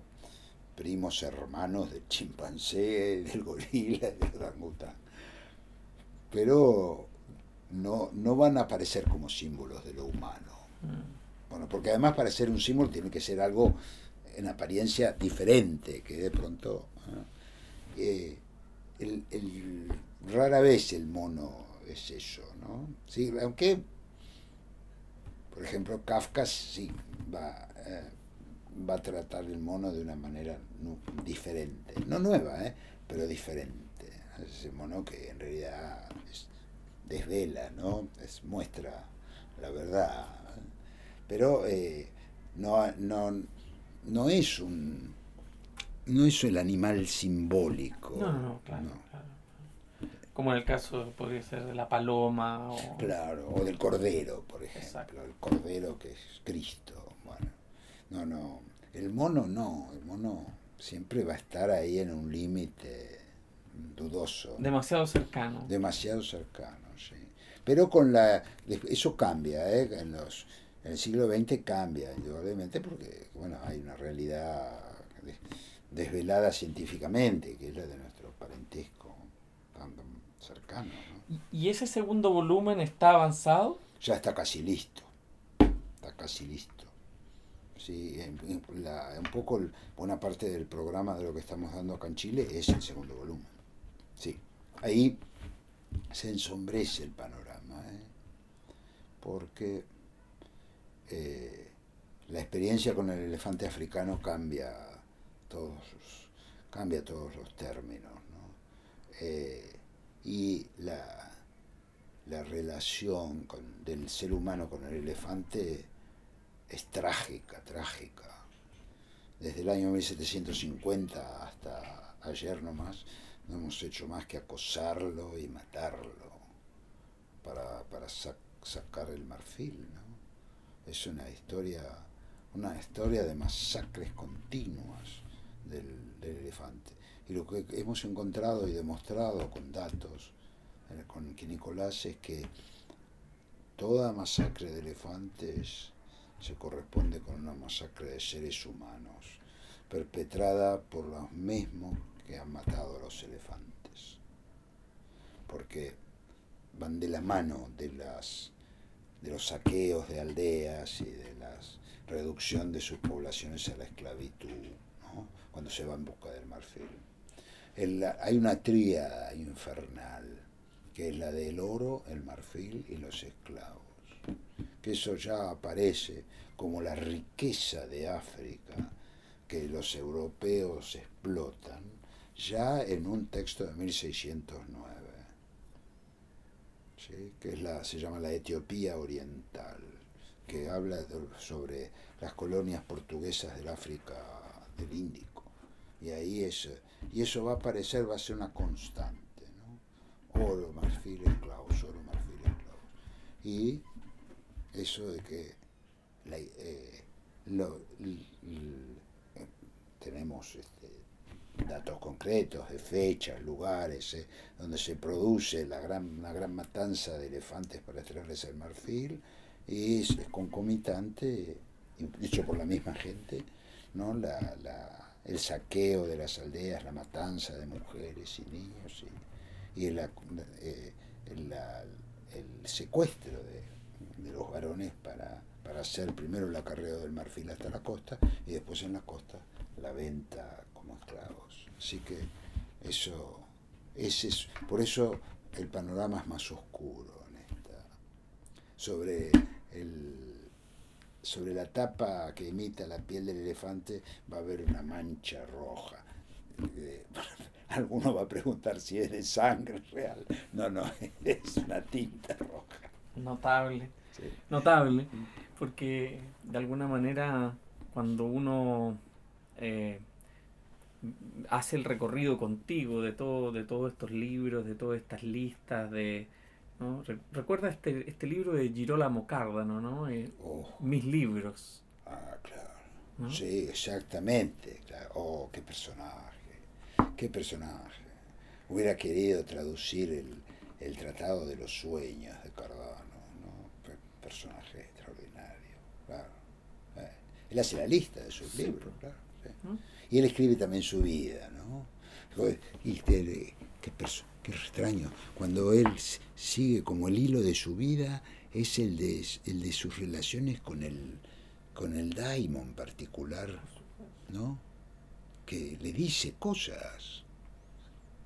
primos hermanos del chimpancé, del gorila, del orangután. Pero no, no van a aparecer como símbolos de lo humano. Mm. Bueno, porque además para ser un símbolo tiene que ser algo en apariencia diferente, que de pronto... Eh, el, rara vez el mono es eso, ¿no? Sí, aunque, por ejemplo, Kafka sí va, eh, va a tratar el mono de una manera diferente, no nueva, ¿eh? pero diferente. Ese mono que en realidad desvela, ¿no? Es, muestra la verdad, pero eh, no, no, no es un no es el animal simbólico. No, no, claro, Como en el caso podría ser de la paloma o... Claro, o del cordero, por ejemplo. El cordero que es Cristo. Bueno, no, no. El mono no, el mono siempre va a estar ahí en un límite dudoso. Demasiado cercano. Demasiado cercano, sí. Pero con la... Eso cambia, ¿eh? En, los, en el siglo XX cambia, indudablemente, porque, bueno, hay una realidad desvelada científicamente, que es la de nuestro parentesco tan cercano. ¿Y ese segundo volumen está avanzado? Ya está casi listo, está casi listo. Sí, un poco buena parte del programa de lo que estamos dando acá en Chile es el segundo volumen. Sí, ahí se ensombrece el panorama, ¿eh? porque eh, la experiencia con el elefante africano cambia todos cambia todos los términos. Eh, y la, la relación del ser humano con el elefante es trágica, trágica. Desde el año 1750 hasta ayer nomás, no hemos hecho más que acosarlo y matarlo para, para sacar el marfil. Es una historia, una historia de masacres continuas del, elefante. Y lo que hemos encontrado y demostrado con datos eh, con Nicolás es que toda masacre de elefantes se corresponde con una masacre de seres humanos, perpetrada por los mismos que han matado a los elefantes. Porque van de la mano de las de los saqueos de aldeas y de la reducción de sus poblaciones a la esclavitud cuando se va en busca del marfil. hay una tríada infernal, que es la del oro, el marfil y los esclavos. Que eso ya aparece como la riqueza de África que los europeos explotan ya en un texto de 1609, que es la, se llama la Etiopía Oriental, que habla sobre las colonias portuguesas del África del Índico. Y ahí es, y eso va a aparecer, va a ser una constante, ¿no? Oro, marfil, esclavos, oro, marfil, esclavos. Y eso de que eh, tenemos este, datos concretos de fechas, lugares, eh, donde se produce la gran, una gran matanza de elefantes para extraerles el marfil, y es, concomitante, dicho por la misma gente, ¿no? la el saqueo de las aldeas, la matanza de mujeres y niños y, el, eh, el, secuestro de, los varones para, para, hacer primero el acarreo del marfil hasta la costa y después en la costa la venta como esclavos. Así que eso, ese es, por eso el panorama es más oscuro en esta, sobre el sobre la tapa que imita la piel del elefante va a haber una mancha roja. Eh, <laughs> alguno va a preguntar si es de sangre real. No, no, <laughs> es una tinta roja. Notable, notable, porque de alguna manera cuando uno eh, hace el recorrido contigo de todo, de todos estos libros, de todas estas listas de Recuerda este, este libro de Girolamo Cardano, ¿no? Eh, oh. Mis libros. Ah, claro. Sí, exactamente. Oh, qué personaje. Qué personaje. Hubiera querido traducir el, el Tratado de los Sueños de Cardano, ¿no? personaje extraordinario, claro. Eh, él hace la lista de sus libros, claro. Y él escribe también su vida, ¿no? Y qué, qué extraño. Cuando él sigue como el hilo de su vida, es el de, el de sus relaciones con el, con el daimon particular, ¿no? Que le dice cosas.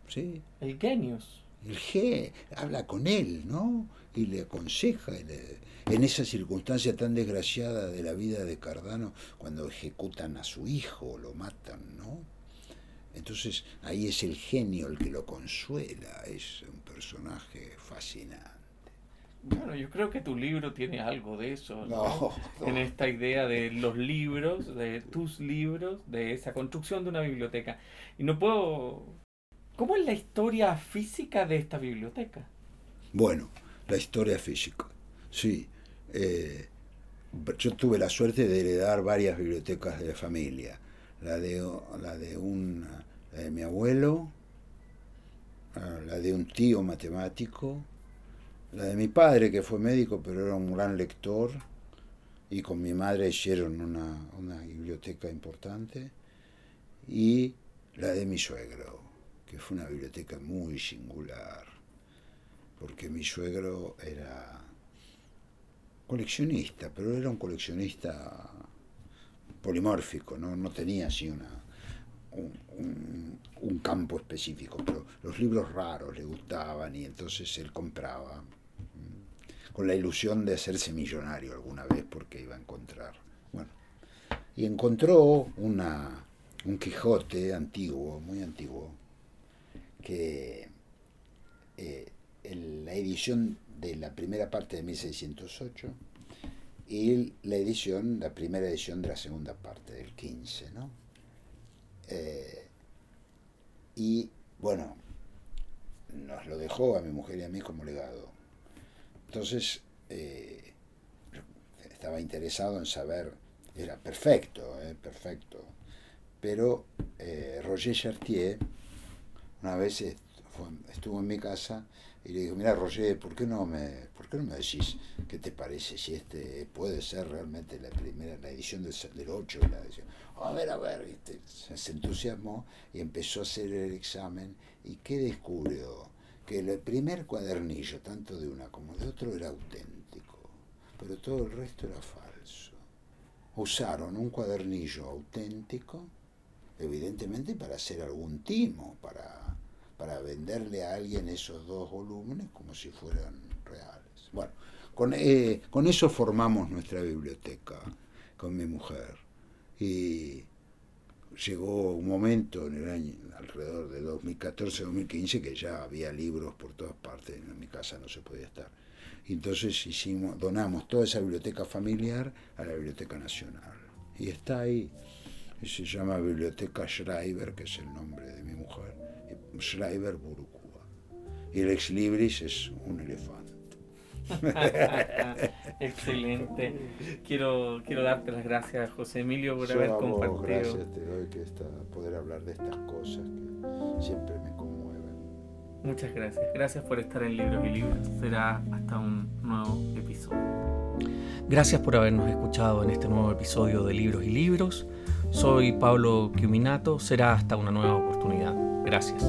¿Sí? El genius. El G habla con él, ¿no? Y le aconseja. en esa circunstancia tan desgraciada de la vida de Cardano, cuando ejecutan a su hijo, lo matan, ¿no? Entonces ahí es el genio el que lo consuela, es un personaje fascinante. Bueno, yo creo que tu libro tiene algo de eso, ¿no? En esta idea de los libros, de tus libros, de esa construcción de una biblioteca. Y no puedo... ¿Cómo es la historia física de esta biblioteca? Bueno, la historia física, sí. Eh, yo tuve la suerte de heredar varias bibliotecas de la familia la de, la de, un, de mi abuelo, ah, la de un tío matemático, la de mi padre que fue médico pero era un gran lector y con mi madre hicieron una, una biblioteca importante y la de mi suegro, que fue una biblioteca muy singular, porque mi suegro era coleccionista, pero era un coleccionista polimórfico, no, no tenía así una, un, campo específico, pero los libros raros le gustaban y entonces él compraba mm, con la ilusión de hacerse millonario alguna vez porque iba a encontrar. Bueno, y encontró una, un Quijote antiguo, muy antiguo, que eh, en la edición de la primera parte de 1608 y la edición, la primera edición de la segunda parte, del 15, ¿no? Eh, y bueno, nos lo dejó a mi mujer y a mí como legado. Entonces, eh, estaba interesado en saber, era perfecto, eh, perfecto, pero Roger Chartier una vez estuvo en mi casa y le digo, mira Roger, ¿por qué no me, por qué no me decís qué te parece si este puede ser realmente la primera, la edición del, del 8 la edición? A ver, a ver, se entusiasmó y empezó a hacer el examen y ¿qué descubrió? Que el primer cuadernillo, tanto de una como de otro, era auténtico, pero todo el resto era falso. Usaron un cuadernillo auténtico, evidentemente para hacer algún timo, para para venderle a alguien esos dos volúmenes como si fueran reales. Bueno, con, eh, con eso formamos nuestra biblioteca con mi mujer. Y llegó un momento en el año alrededor de 2014-2015 que ya había libros por todas partes, en mi casa no se podía estar. Entonces hicimos, donamos toda esa biblioteca familiar a la Biblioteca Nacional. Y está ahí, y se llama Biblioteca Schreiber, que es el nombre de mi mujer Schreiber Burukua. Y el ex libris es un elefante. <laughs> Excelente. Quiero, quiero darte las gracias, José Emilio, por haber compartido. Gracias te doy que está, poder hablar de estas cosas que siempre me conmueven. Muchas gracias. Gracias por estar en Libros y Libros. Será hasta un nuevo episodio. Gracias por habernos escuchado en este nuevo episodio de Libros y Libros. Soy Pablo Quiminato. Será hasta una nueva oportunidad. Gracias.